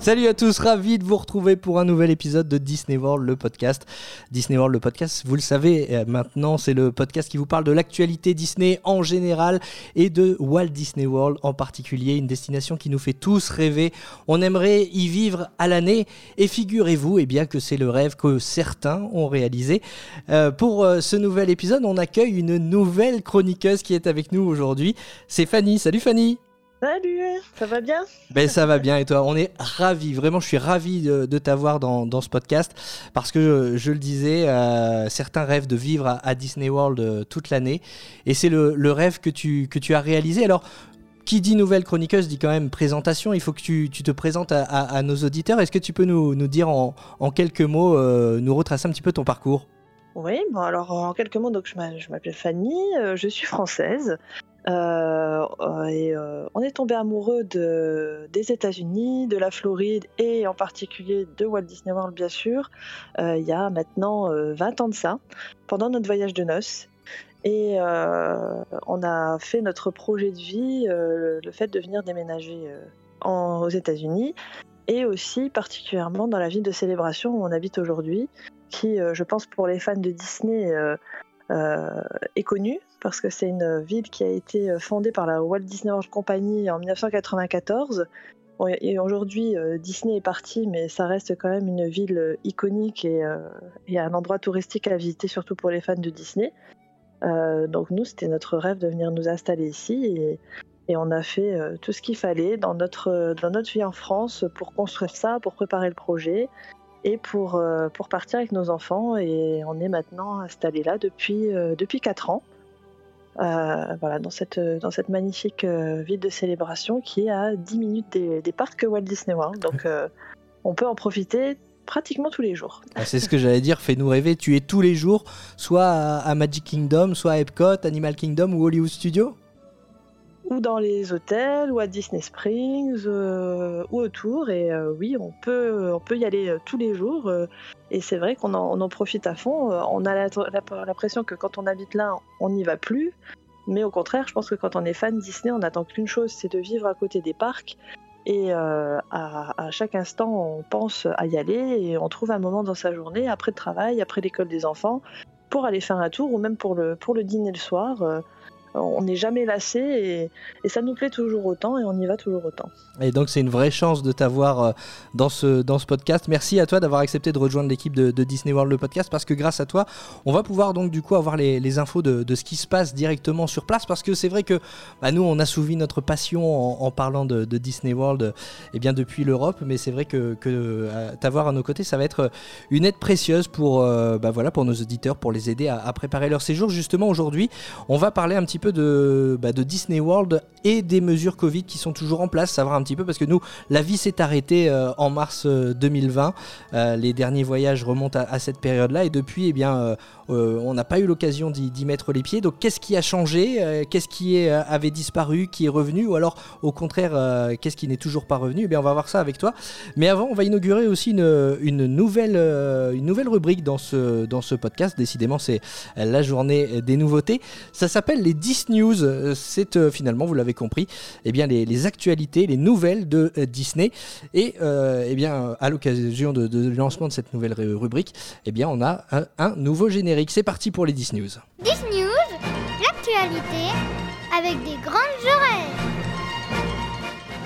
Salut à tous, ravi de vous retrouver pour un nouvel épisode de Disney World, le podcast. Disney World, le podcast, vous le savez euh, maintenant, c'est le podcast qui vous parle de l'actualité Disney en général et de Walt Disney World en particulier, une destination qui nous fait tous rêver. On aimerait y vivre à l'année et figurez-vous eh bien, que c'est le rêve que certains ont réalisé. Euh, pour euh, ce nouvel épisode, on accueille une nouvelle chroniqueuse qui est avec nous aujourd'hui. C'est Fanny. Salut Fanny Salut, ça va bien? Ben ça va bien. Et toi? On est ravis, vraiment je suis ravi de, de t'avoir dans, dans, ce podcast parce que je, le disais, euh, certains rêvent de vivre à, Disney World euh, toute l'année. Et c'est le, le, rêve que tu, que tu as réalisé. Alors qui dit nouvelle chroniqueuse dit quand même présentation, il faut que tu, tu te présentes à, à, nos auditeurs. Est-ce que tu peux nous, nous dire en, en, quelques mots, euh, nous retracer un petit peu ton parcours? Oui, bon alors en quelques mots, donc je m'appelle Fanny, euh, je suis française, et euh, on est tombé amoureux de, des États-Unis, de la Floride et en particulier de Walt Disney World, bien sûr, euh, il y a maintenant 20 ans de ça, pendant notre voyage de noces. Et on a fait notre projet de vie, le fait de venir déménager aux États-Unis et aussi particulièrement dans la ville de célébration où on habite aujourd'hui, qui, je pense, pour les fans de Disney, est connue parce que c'est une ville qui a été euh, fondée par la Walt Disney World Company en 1994. et aujourd'hui, euh, Disney est parti, mais ça reste quand même une ville euh, iconique et, un endroit touristique à visiter, surtout pour les fans de Disney. donc nous, c'était notre rêve de venir nous installer ici et, on a fait tout ce qu'il fallait dans notre, vie en France pour construire ça, pour préparer le projet et pour, pour partir avec nos enfants. Et on est maintenant installé là depuis, depuis 4 ans. Euh, voilà, dans cette, dans cette magnifique euh, ville de célébration qui est à 10 minutes des, des parcs Walt Disney World. Donc euh, on peut en profiter pratiquement tous les jours. Ah, c'est ce que j'allais dire, fais-nous rêver. Tu es tous les jours, soit à, Magic Kingdom, soit à Epcot, Animal Kingdom ou Hollywood Studios? Ou dans les hôtels, ou à Disney Springs, ou autour. Et oui, on peut, on peut y aller tous les jours. et c'est vrai qu'on en, en, profite à fond. on a l'impression que quand on habite là, on n'y va plus. Mais au contraire, je pense que quand on est fan Disney, on n'attend qu'une chose, c'est de vivre à côté des parcs. Et à, à, chaque instant, on pense à y aller et on trouve un moment dans sa journée, après le travail, après l'école des enfants, pour aller faire un tour ou même pour le, pour le dîner le soir on n'est jamais lassé et, ça nous plaît toujours autant et on y va toujours autant. Et donc c'est une vraie chance de t'avoir euh, dans ce, dans ce podcast. Merci à toi d'avoir accepté de rejoindre l'équipe de, Disney World le podcast parce que grâce à toi, on va pouvoir donc du coup avoir les, infos de, ce qui se passe directement sur place parce que c'est vrai que bah, nous on a souvi notre passion en, parlant de, Disney World et eh bien depuis l'Europe, mais c'est vrai que, euh, t'avoir à nos côtés, ça va être une aide précieuse pour, euh, bah, voilà, pour nos auditeurs, pour les aider à, à préparer leur séjour. Justement aujourd'hui, on va parler un petit peu de, bah, de Disney World et des mesures Covid qui sont toujours en place, savoir un petit peu parce que nous, la vie s'est arrêtée euh, en mars 2020. Euh, euh, les derniers voyages remontent à, cette période-là et depuis, eh bien, on n'a pas eu l'occasion d'y mettre les pieds. Donc, qu'est-ce qui a changé Qu'est-ce qui est, avait disparu, qui est revenu Ou alors, au contraire, qu'est-ce qui n'est toujours pas revenu? Eh bien, on va voir ça avec toi. Mais avant, on va inaugurer aussi une, une nouvelle, une nouvelle rubrique dans ce, dans ce podcast. Décidément, c'est la journée des nouveautés. Ça s'appelle les 10 news. C'est finalement, vous l'avez compris, eh bien, les, actualités, les nouvelles de euh, Disney. Et euh, eh bien, à l'occasion de, de, lancement de cette nouvelle rubrique, eh bien, on a un, nouveau générique. C'est parti pour les Disney News. Disney News, l'actualité avec des grandes oreilles.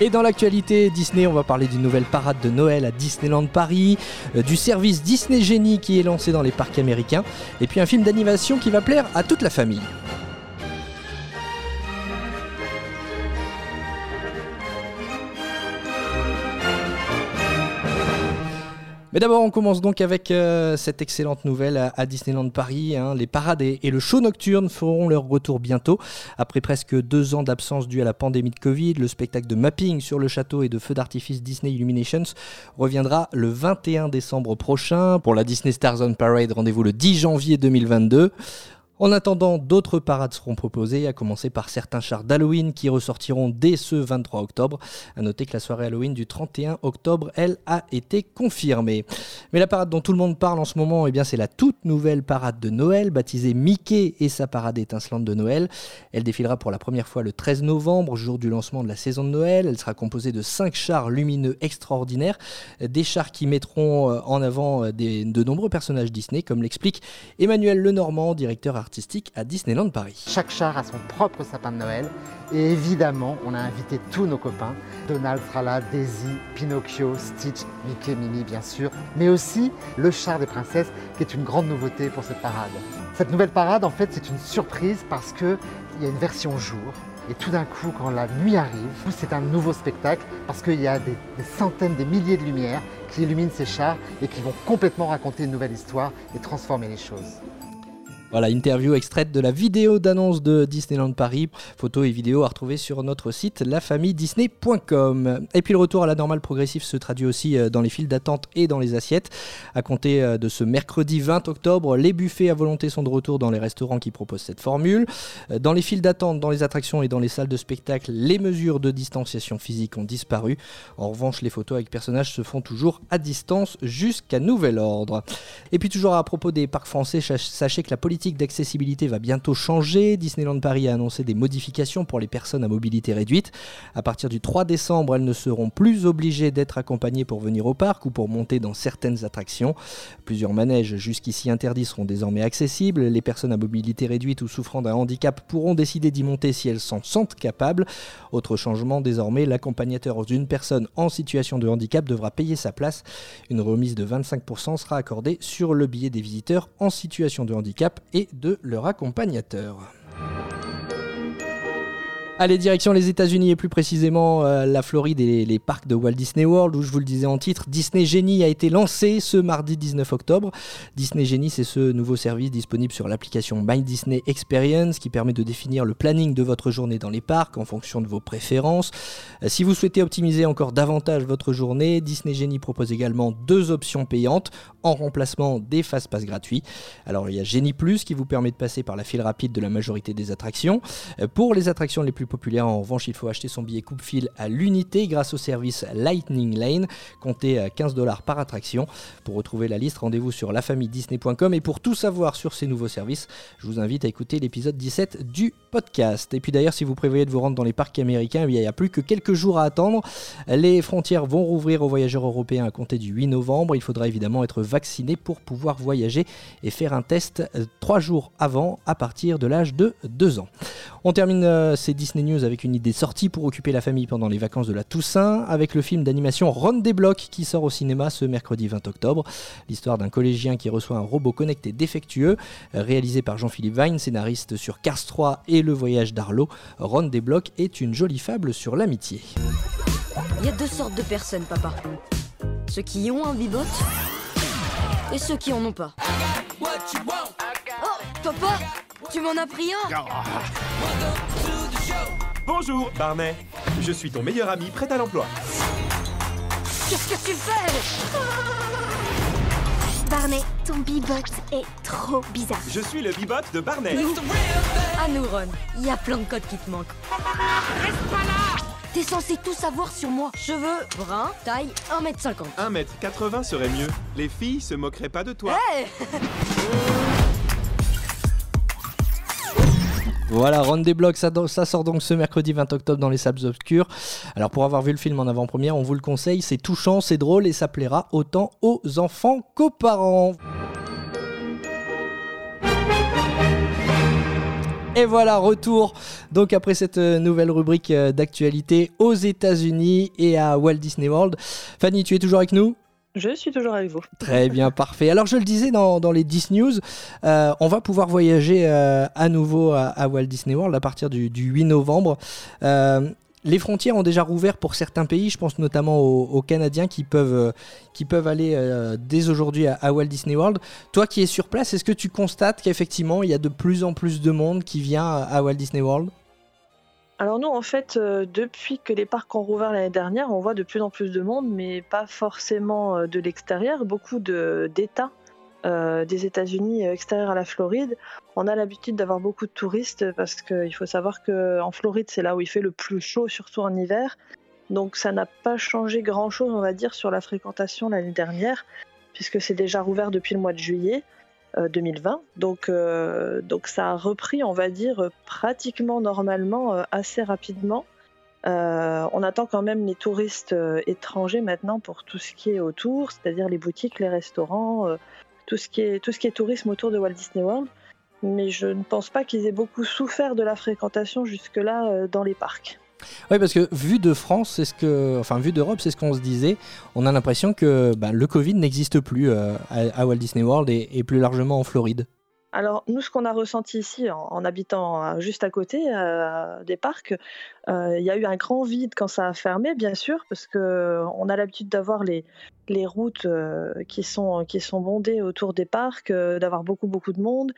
Et dans l'actualité Disney, on va parler d'une nouvelle parade de Noël à Disneyland Paris, euh, du service Disney Genie qui est lancé dans les parcs américains, et puis un film d'animation qui va plaire à toute la famille. Mais d'abord, on commence donc avec euh, cette excellente nouvelle à, Disneyland Paris. Hein. Les parades et, le show nocturne feront leur retour bientôt. Après presque deux ans d'absence due à la pandémie de Covid, le spectacle de mapping sur le château et de feux d'artifice Disney Illuminations reviendra le 21 décembre prochain. Pour la Disney Stars on Parade, rendez-vous le 10 janvier 2022. En attendant, d'autres parades seront proposées, à commencer par certains chars d'Halloween qui ressortiront dès ce 23 octobre. À noter que la soirée Halloween du 31 octobre, elle, a été confirmée. Mais la parade dont tout le monde parle en ce moment, eh c'est la toute nouvelle parade de Noël, baptisée Mickey et sa parade étincelante de Noël. Elle défilera pour la première fois le 13 novembre, jour du lancement de la saison de Noël. Elle sera composée de cinq chars lumineux extraordinaires, des chars qui mettront euh, en avant euh, de nombreux personnages Disney, comme l'explique Emmanuel Lenormand, directeur artistique à Disneyland Paris. Chaque char a son propre sapin de Noël et évidemment on a invité tous nos copains. Donald sera là, Daisy, Pinocchio, Stitch, Mickey, Minnie bien sûr, mais aussi le char des princesses qui est une grande nouveauté pour cette parade. Cette nouvelle parade en fait c'est une surprise parce qu'il y a une version jour et tout d'un coup, quand la nuit arrive, c'est un nouveau spectacle parce qu'il y a des, des, centaines, des milliers de lumières qui illuminent ces chars et qui vont complètement raconter une nouvelle histoire et transformer les choses. Voilà, interview extraite de la vidéo d'annonce de Disneyland Paris. Photos et vidéos à retrouver sur notre site lafamille-disney.com. Et puis le retour à la normale progressive se traduit aussi euh, dans les files d'attente et dans les assiettes. À compter euh, de ce mercredi 20 octobre, les buffets à volonté sont de retour dans les restaurants qui proposent cette formule. Euh, dans les files d'attente, dans les attractions et dans les salles de spectacle, les mesures de distanciation physique ont disparu. En revanche, les photos avec personnages se font toujours à distance jusqu'à nouvel ordre. Et puis toujours à propos des parcs français, sachez que la politique d'accessibilité va bientôt changer. Disneyland Paris a annoncé des modifications pour les personnes à mobilité réduite. À partir du 3 décembre, elles ne seront plus obligées d'être accompagnées pour venir au parc ou pour monter dans certaines attractions. Plusieurs manèges jusqu'ici interdits seront désormais accessibles. Les personnes à mobilité réduite ou souffrant d'un handicap pourront décider d'y monter si elles s'en sentent capables. Autre changement, désormais, l'accompagnateur d'une personne en situation de handicap devra payer sa place. Une remise de 25% sera accordée sur le billet des visiteurs en situation de handicap et de leur accompagnateur. Allez, direction les États-Unis et plus précisément euh, la Floride et les, parcs de Walt Disney World, où je vous le disais en titre, Disney Genie a été lancé ce mardi 19 octobre. Disney Genie, c'est ce nouveau service disponible sur l'application My Disney Experience qui permet de définir le planning de votre journée dans les parcs en fonction de vos préférences. Euh, si vous souhaitez optimiser encore davantage votre journée, Disney Genie propose également deux options payantes en remplacement des fast-pass gratuits. Alors il y a Genie Plus qui vous permet de passer par la file rapide de la majorité des attractions. Euh, pour les attractions les plus populaire. En revanche, il faut acheter son billet coupe-fil à l'unité grâce au service Lightning Lane, compté à 15 dollars par attraction. Pour retrouver la liste, rendez-vous sur lafamille-disney.com. Et pour tout savoir sur ces nouveaux services, je vous invite à écouter l'épisode 17 du podcast. Et puis d'ailleurs, si vous prévoyez de vous rendre dans les parcs américains, il n'y a plus que quelques jours à attendre. Les frontières vont rouvrir aux voyageurs européens à compter du 8 novembre. Il faudra évidemment être vacciné pour pouvoir voyager et faire un test euh, trois jours avant à partir de l'âge de 2 ans. On termine euh, ces Disney News avec une idée sortie pour occuper la famille pendant les vacances de la Toussaint, avec le film d'animation Ron des Blocs qui sort au cinéma ce mercredi 20 octobre. L'histoire d'un collégien qui reçoit un robot connecté défectueux, euh, réalisé par Jean-Philippe Vine, scénariste sur Cars 3 et Le Voyage d'Arlo. Ron des Blocs est une jolie fable sur l'amitié. Il y a deux sortes de personnes, papa. Ceux qui ont un bibot et ceux qui en ont pas. Oh, papa tu m'en as pris un Bonjour, Barney. Je suis ton meilleur ami prêt à l'emploi. Qu'est-ce que tu fais? Barney, ton bibot est trop bizarre. Je suis le bibot de Barney. À nous, Ron. Il y a plein de codes qui te manquent. Reste pas là T'es censé tout savoir sur moi. Cheveux, brun, taille 1m50. 1m80 serait mieux. Les filles se moqueraient pas de toi. Hey Voilà, Ron des Blocs, ça, ça, sort donc ce mercredi 20 octobre dans les salles obscures. Alors pour avoir vu le film en avant-première, on vous le conseille, c'est touchant, c'est drôle et ça plaira autant aux enfants qu'aux parents. Et voilà, retour donc après cette euh, nouvelle rubrique euh, d'actualité aux États-Unis et à Walt Disney World. Fanny, tu es toujours avec nous? Je suis toujours avec vous. Très bien, parfait. Alors je le disais dans, les 10 news, euh, on va pouvoir voyager euh, à nouveau à, Walt Disney World à partir du, 8 novembre. Euh, les frontières ont déjà rouvert pour certains pays, je pense notamment aux, Canadiens qui peuvent, qui peuvent aller dès aujourd'hui à, à, Walt Disney World. Toi qui es sur place, est-ce que tu constates qu'effectivement il y a de plus en plus de monde qui vient à Walt Disney World? Alors nous, en fait, euh, depuis que les parcs ont rouvert l'année dernière, on voit de plus en plus de monde, mais pas forcément euh, de l'extérieur, beaucoup d'États des États-Unis extérieurs à la Floride, on a l'habitude d'avoir beaucoup de touristes parce qu'il faut savoir qu'en Floride, c'est là où il fait le plus chaud, surtout en hiver. Donc ça n'a pas changé grand-chose, on va dire, sur la fréquentation l'année dernière, puisque c'est déjà rouvert depuis le mois de juillet 2020. Donc, donc ça a repris, on va dire, pratiquement normalement assez rapidement. Euh, on attend quand même les touristes euh, étrangers maintenant pour tout ce qui est autour, c'est-à-dire les boutiques, les restaurants, euh, tout, ce qui est, tout ce qui est tourisme autour de Walt Disney World. Mais je ne pense pas qu'ils aient beaucoup souffert de la fréquentation jusque-là dans les parcs. Oui, parce que vu de France, c'est ce que, enfin vu d'Europe, c'est ce qu'on se disait. On a l'impression que bah, le Covid n'existe plus à, Walt Disney World et, plus largement en Floride. Alors nous, ce qu'on a ressenti ici en, habitant juste à côté des parcs, il y a eu un grand vide quand ça a fermé, bien sûr, parce que on a l'habitude d'avoir les, routes qui, sont, bondées autour des parcs, d'avoir beaucoup beaucoup de monde,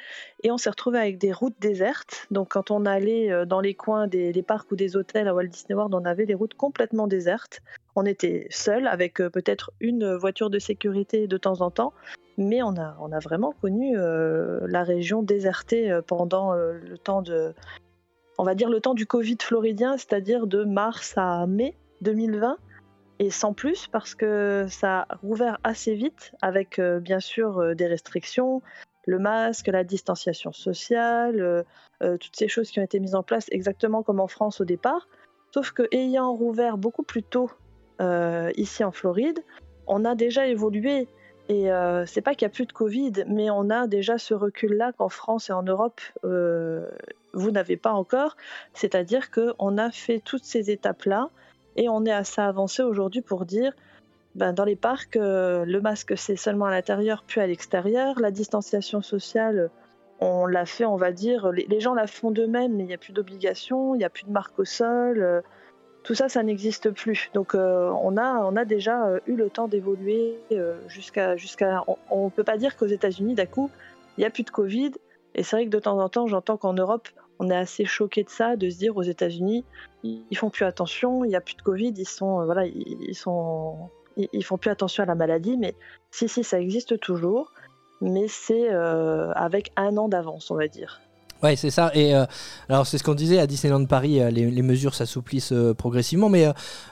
et on s'est retrouvé avec des routes désertes. Donc quand on allait dans les coins des, parcs ou des hôtels à Walt Disney World, on avait des routes complètement désertes. On était seul avec peut-être une voiture de sécurité de temps en temps, mais on a, vraiment connu euh, la région désertée euh, pendant euh, le temps de, on va dire le temps du Covid floridien, c'est-à-dire de mars à mai 2020, et sans plus parce que ça a rouvert assez vite avec bien sûr des restrictions, le masque, la distanciation sociale, toutes ces choses qui ont été mises en place exactement comme en France au départ. Sauf que ayant rouvert beaucoup plus tôt ici en Floride, on a déjà évolué et euh, c'est pas qu'il n'y a plus de Covid, mais on a déjà ce recul-là qu'en France et en Europe, euh, vous n'avez pas encore. C'est-à-dire qu'on a fait toutes ces étapes-là et on est assez avancé aujourd'hui pour dire ben, dans les parcs, euh, le masque c'est seulement à l'intérieur puis à l'extérieur. La distanciation sociale, on l'a fait, on va dire, les, les gens la font d'eux-mêmes, mais il n'y a plus d'obligation, il n'y a plus de marque au sol tout ça, ça n'existe plus. Donc euh, on, a, déjà euh, eu le temps d'évoluer euh, jusqu'à... on ne peut pas dire qu'aux États-Unis, d'un coup, il n'y a plus de Covid. Et c'est vrai que de temps en temps, j'entends qu'en Europe, on est assez choqué de ça, de se dire aux États-Unis, ils font plus attention, il n'y a plus de Covid, ils sont, voilà, ils, font plus attention à la maladie. Mais si, si, ça existe toujours, mais c'est avec un an d'avance, on va dire. Ouais, c'est ça. Et euh, alors, c'est ce qu'on disait à Disneyland Paris, euh, les, mesures s'assouplissent euh, progressivement, mais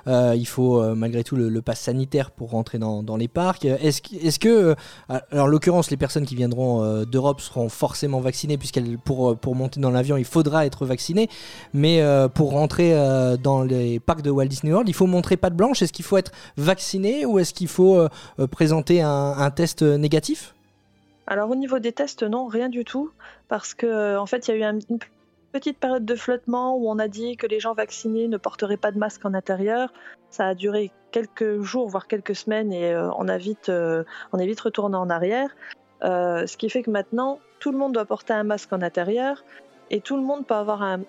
il faut malgré tout le, pass sanitaire pour rentrer dans, les parcs. Est-ce est que, alors en l'occurrence, les personnes qui viendront d'Europe seront forcément vaccinées, puisqu'elles pour, pour monter dans l'avion, il faudra être vacciné. Mais pour rentrer dans les parcs de Walt Disney World, il faut montrer patte blanche. Est-ce qu'il faut être vacciné ou est-ce qu'il faut présenter un test négatif? Alors au niveau des tests, non, rien du tout, parce que en fait, il y a eu une petite période de flottement où on a dit que les gens vaccinés ne porteraient pas de masque en intérieur. Ça a duré quelques jours, voire quelques semaines, et euh, euh, on est vite retourné en arrière. Euh, ce qui fait que maintenant, tout le monde doit porter un masque en intérieur et tout le monde peut avoir un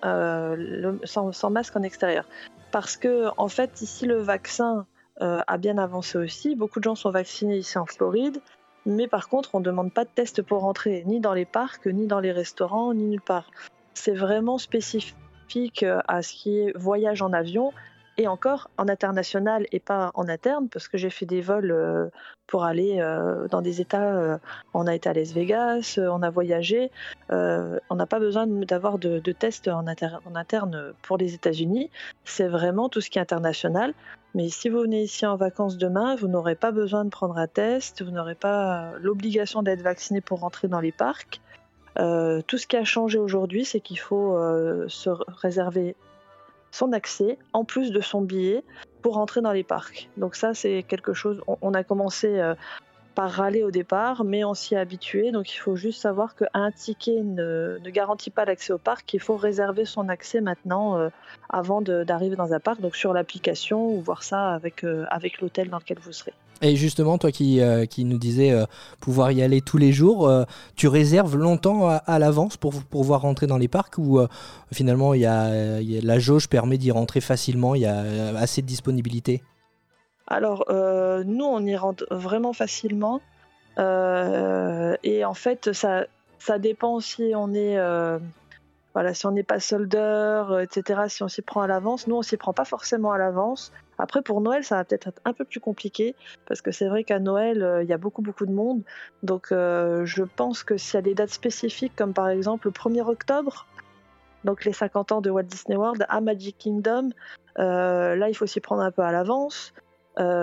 sans, masque en extérieur. Parce que en fait, ici, le vaccin a bien avancé aussi. Beaucoup de gens sont vaccinés ici en Floride. Mais par contre, on ne demande pas de test pour rentrer, ni dans les parcs, ni dans les restaurants, ni nulle part. C'est vraiment spécifique euh, à ce qui est voyage en avion et encore en international et pas en interne, parce que j'ai fait des vols euh, pour aller euh, dans des États. on a été à Las Vegas, on a voyagé. on n'a pas besoin d'avoir de, de, tests en, interne pour les États-Unis. C'est vraiment tout ce qui est international. Mais si vous venez ici en vacances demain, vous n'aurez pas besoin de prendre un test, vous n'aurez pas l'obligation d'être vacciné pour rentrer dans les parcs. Euh, tout ce qui a changé aujourd'hui, c'est qu'il faut euh, se réserver son accès en plus de son billet pour rentrer dans les parcs. Donc ça, c'est quelque chose. On, a commencé euh, par râler au départ, mais on s'y est habitué. Donc il faut juste savoir qu'un ticket ne, garantit pas l'accès au parc. Il faut réserver son accès maintenant euh, avant d'arriver dans un parc, donc sur l'application ou voir ça avec, euh, avec l'hôtel dans lequel vous serez. Et justement, toi qui, euh, nous disais pouvoir y aller tous les jours, tu réserves longtemps à, l'avance pour, pouvoir rentrer dans les parcs ou finalement il y a, y a, la jauge permet d'y rentrer facilement, il y a assez de disponibilité? Alors, euh, nous, on y rentre vraiment facilement. Euh, et en fait, ça, ça dépend si on est. Euh, voilà, si on n'est pas soldeur, etc., si on s'y prend à l'avance, nous on s'y prend pas forcément à l'avance. Après pour Noël, ça va peut-être être un peu plus compliqué parce que c'est vrai qu'à Noël, il y a beaucoup beaucoup de monde. Donc je pense que s'il y a des dates spécifiques comme par exemple le 1er octobre, donc les 50 ans de Walt Disney World à Magic Kingdom, là il faut s'y prendre un peu à l'avance.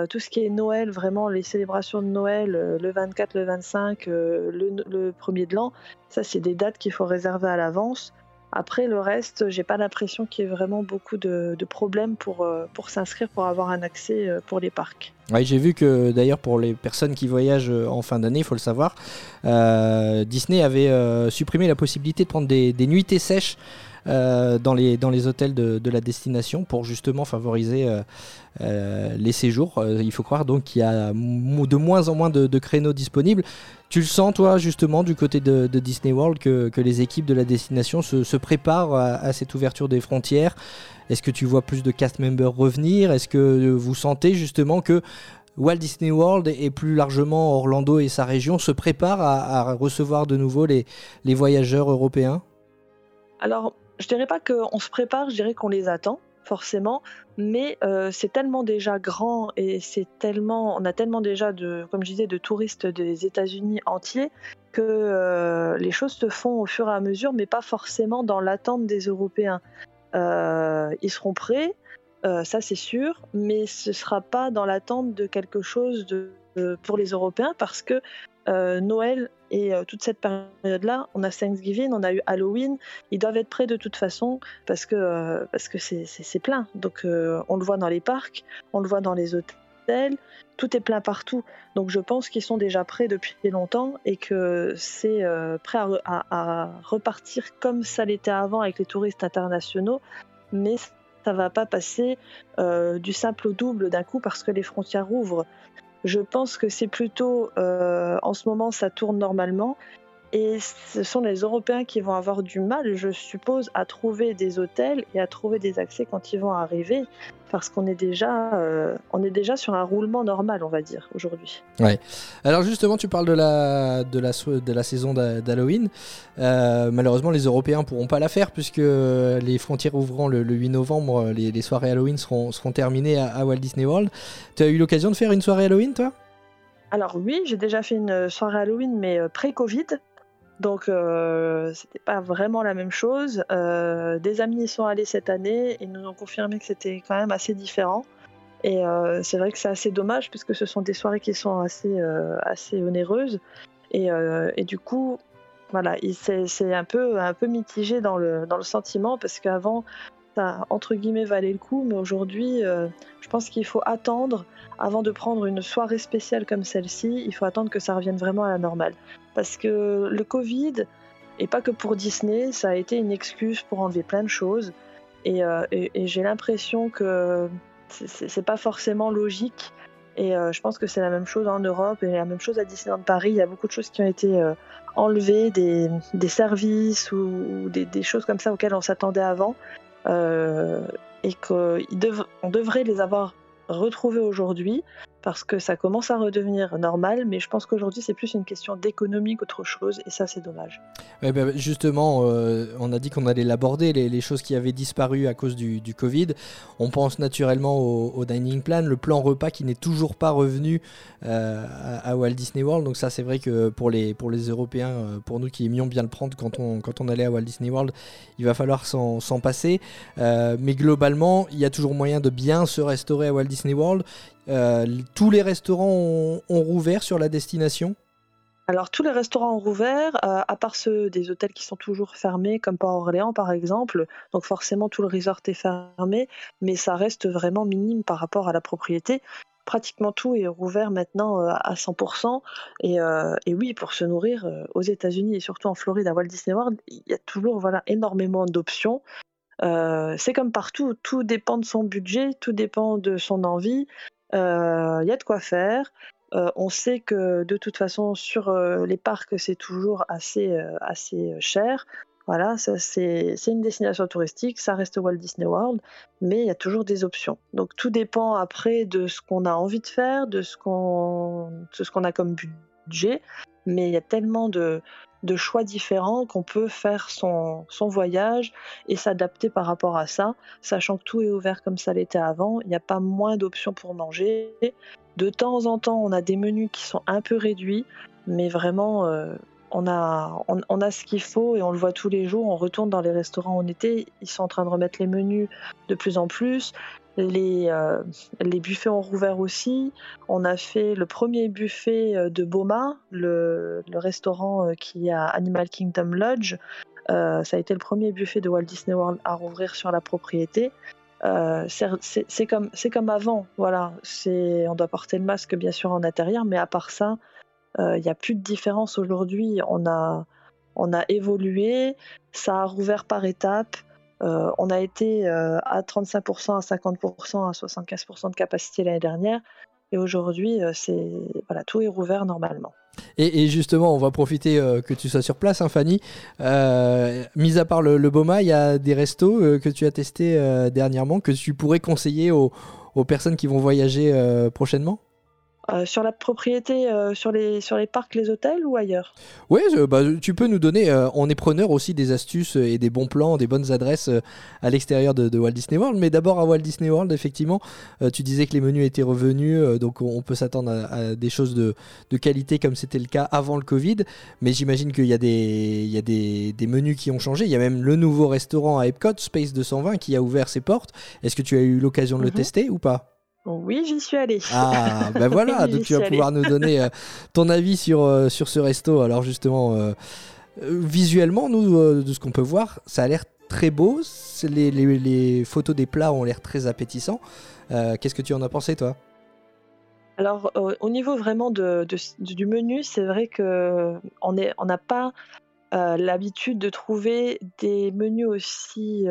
tout ce qui est Noël, vraiment les célébrations de Noël, le 24, le 25, le, le, premier de l'an, ça c'est des dates qu'il faut réserver à l'avance. Après, le reste, j'ai pas l'impression qu'il y ait vraiment beaucoup de, problèmes pour, euh, pour s'inscrire, pour avoir un accès euh, pour les parcs. Oui, j'ai vu que d'ailleurs pour les personnes qui voyagent euh, en fin d'année, il faut le savoir, Disney avait supprimé la possibilité de prendre des, des nuitées sèches euh, dans, les, dans les hôtels de, de, la destination pour justement favoriser euh, euh, les séjours. il faut croire donc qu'il y a de moins en moins de, créneaux disponibles. Tu le sens toi justement du côté de, Disney World que, les équipes de la destination se, préparent à, à, cette ouverture des frontières? Est-ce que tu vois plus de cast members revenir? Est-ce que vous sentez justement que Walt Disney World et plus largement Orlando et sa région se préparent à, à recevoir de nouveau les, les voyageurs européens? Alors, je dirais pas qu'on se prépare, je dirais qu'on les attend forcément, mais euh, c'est tellement déjà grand et c'est tellement, on a tellement déjà de, comme je disais, de touristes des États-Unis entiers que euh, les choses se font au fur et à mesure, mais pas forcément dans l'attente des Européens. Euh, ils seront prêts, ça c'est sûr, mais ce sera pas dans l'attente de quelque chose de, pour les Européens parce que Noël et euh, toute cette période-là, on a Thanksgiving, on a eu Halloween. Ils doivent être prêts de toute façon parce que euh, parce que c'est plein. Donc euh, on le voit dans les parcs, on le voit dans les hôtels. Tout est plein partout. Donc je pense qu'ils sont déjà prêts depuis longtemps et que c'est prêt à, repartir comme ça l'était avant avec les touristes internationaux. Mais ça va pas passer du simple au double d'un coup parce que les frontières ouvrent. Je pense que c'est plutôt, euh, en ce moment, ça tourne normalement. Et ce sont les Européens qui vont avoir du mal, je suppose, à trouver des hôtels et à trouver des accès quand ils vont arriver, parce qu'on est déjà, euh, on est déjà sur un roulement normal, on va dire, aujourd'hui. Ouais. Alors justement, tu parles de la, de la, de la saison d'Halloween. Euh, malheureusement, les Européens pourront pas la faire puisque les frontières ouvrant le, 8 novembre, les, soirées Halloween seront, seront terminées à, à Walt Disney World. Tu as eu l'occasion de faire une soirée Halloween, toi? Alors oui, j'ai déjà fait une soirée Halloween, mais pré-Covid. Donc, euh, c'était pas vraiment la même chose. Euh, des amis y sont allés cette année et nous ont confirmé que c'était quand même assez différent. Et euh, c'est vrai que c'est assez dommage puisque ce sont des soirées qui sont assez, euh, onéreuses. Et, et, du coup, voilà, c'est un peu, un peu mitigé dans le, dans le sentiment parce qu'avant, ça entre guillemets valait le coup, mais aujourd'hui, je pense qu'il faut attendre avant de prendre une soirée spéciale comme celle-ci, il faut attendre que ça revienne vraiment à la normale. Parce que le Covid, et pas que pour Disney, ça a été une excuse pour enlever plein de choses. Et, euh, j'ai l'impression que c'est pas forcément logique. Et euh, je pense que c'est la même chose en Europe et la même chose à Disneyland Paris. Il y a beaucoup de choses qui ont été euh, enlevées, des, services ou des, choses comme ça auxquelles on s'attendait avant. Et qu'on devrait les avoir retrouver aujourd'hui parce que ça commence à redevenir normal, mais je pense qu'aujourd'hui c'est plus une question d'économie qu'autre chose, et ça c'est dommage. Ben, justement, euh, on a dit qu'on allait l'aborder, les, choses qui avaient disparu à cause du, Covid. On pense naturellement au, dining plan, le plan repas qui n'est toujours pas revenu euh, à, Walt Disney World, donc ça c'est vrai que pour les, pour les Européens, euh, pour nous qui aimions bien le prendre quand on, quand on allait à Walt Disney World, il va falloir s'en passer. mais globalement, il y a toujours moyen de bien se restaurer à Walt Disney World. Euh, tous les restaurants ont, rouvert sur la destination? Alors tous les restaurants ont rouvert, euh, à part ceux des hôtels qui sont toujours fermés, comme Port-Orléans par exemple. Donc forcément tout le resort est fermé, mais ça reste vraiment minime par rapport à la propriété. Pratiquement tout est rouvert maintenant euh, à 100%. Et, et, oui, pour se nourrir aux États-Unis et surtout en Floride à Walt Disney World, il y a toujours voilà, énormément d'options. c'est comme partout, tout dépend de son budget, tout dépend de son envie. Il euh, y a de quoi faire. Euh, on sait que de toute façon sur euh, les parcs c'est toujours assez, assez cher. Voilà, c'est une destination touristique, ça reste Walt Disney World, mais il y a toujours des options. Donc tout dépend après de ce qu'on a envie de faire, de ce qu'on qu'on a comme budget, mais il y a tellement de, de choix différents, qu'on peut faire son, son voyage et s'adapter par rapport à ça, sachant que tout est ouvert comme ça l'était avant. Il n'y a pas moins d'options pour manger. De temps en temps, on a des menus qui sont un peu réduits, mais vraiment, euh, on, a, on, a ce qu'il faut et on le voit tous les jours. On retourne dans les restaurants en été, ils sont en train de remettre les menus de plus en plus. Les, euh, les buffets ont rouvert aussi. On a fait le premier buffet euh, de Boma, le, restaurant euh, qui à Animal Kingdom Lodge. ça a été le premier buffet de Walt Disney World à rouvrir sur la propriété. c'est comme, comme avant, voilà. On doit porter le masque bien sûr en intérieur, mais à part ça, il n'y a plus de différence aujourd'hui. On a, on a évolué, ça a rouvert par étapes. Euh, on a été euh, à 35%, à 50%, à 75% de capacité l'année dernière. Et aujourd'hui, euh, voilà, tout est rouvert normalement. Et, justement, on va profiter que tu sois sur place, hein, Fanny. mis à part le, Boma, il y a des restos que tu as testés dernièrement que tu pourrais conseiller aux personnes qui vont voyager prochainement? Euh, sur la propriété, euh, sur, les, sur les parcs, les hôtels ou ailleurs? Oui, bah, tu peux nous donner, euh, on est preneur aussi des astuces et des bons plans, des bonnes adresses à l'extérieur de, Walt Disney World. Mais d'abord à Walt Disney World, effectivement, tu disais que les menus étaient revenus, donc on peut s'attendre à, des choses de, de qualité comme c'était le cas avant le Covid. Mais j'imagine qu'il y a, des, il y a des, des, menus qui ont changé. Il y a même le nouveau restaurant à Epcot, Space 220, qui a ouvert ses portes. Est-ce que tu as eu l'occasion de le mhm. tester ou pas? Oui, j'y suis allée. Ah, ben voilà, donc tu vas pouvoir nous donner euh, ton avis sur, euh, sur ce resto. Alors justement, euh, visuellement, nous, de ce qu'on peut voir, ça a l'air très beau. Les, les, les, photos des plats ont l'air très appétissants. Qu'est-ce que tu en as pensé, toi? Alors, au niveau vraiment de, du menu, c'est vrai qu'on on n'a pas l'habitude de trouver des menus aussi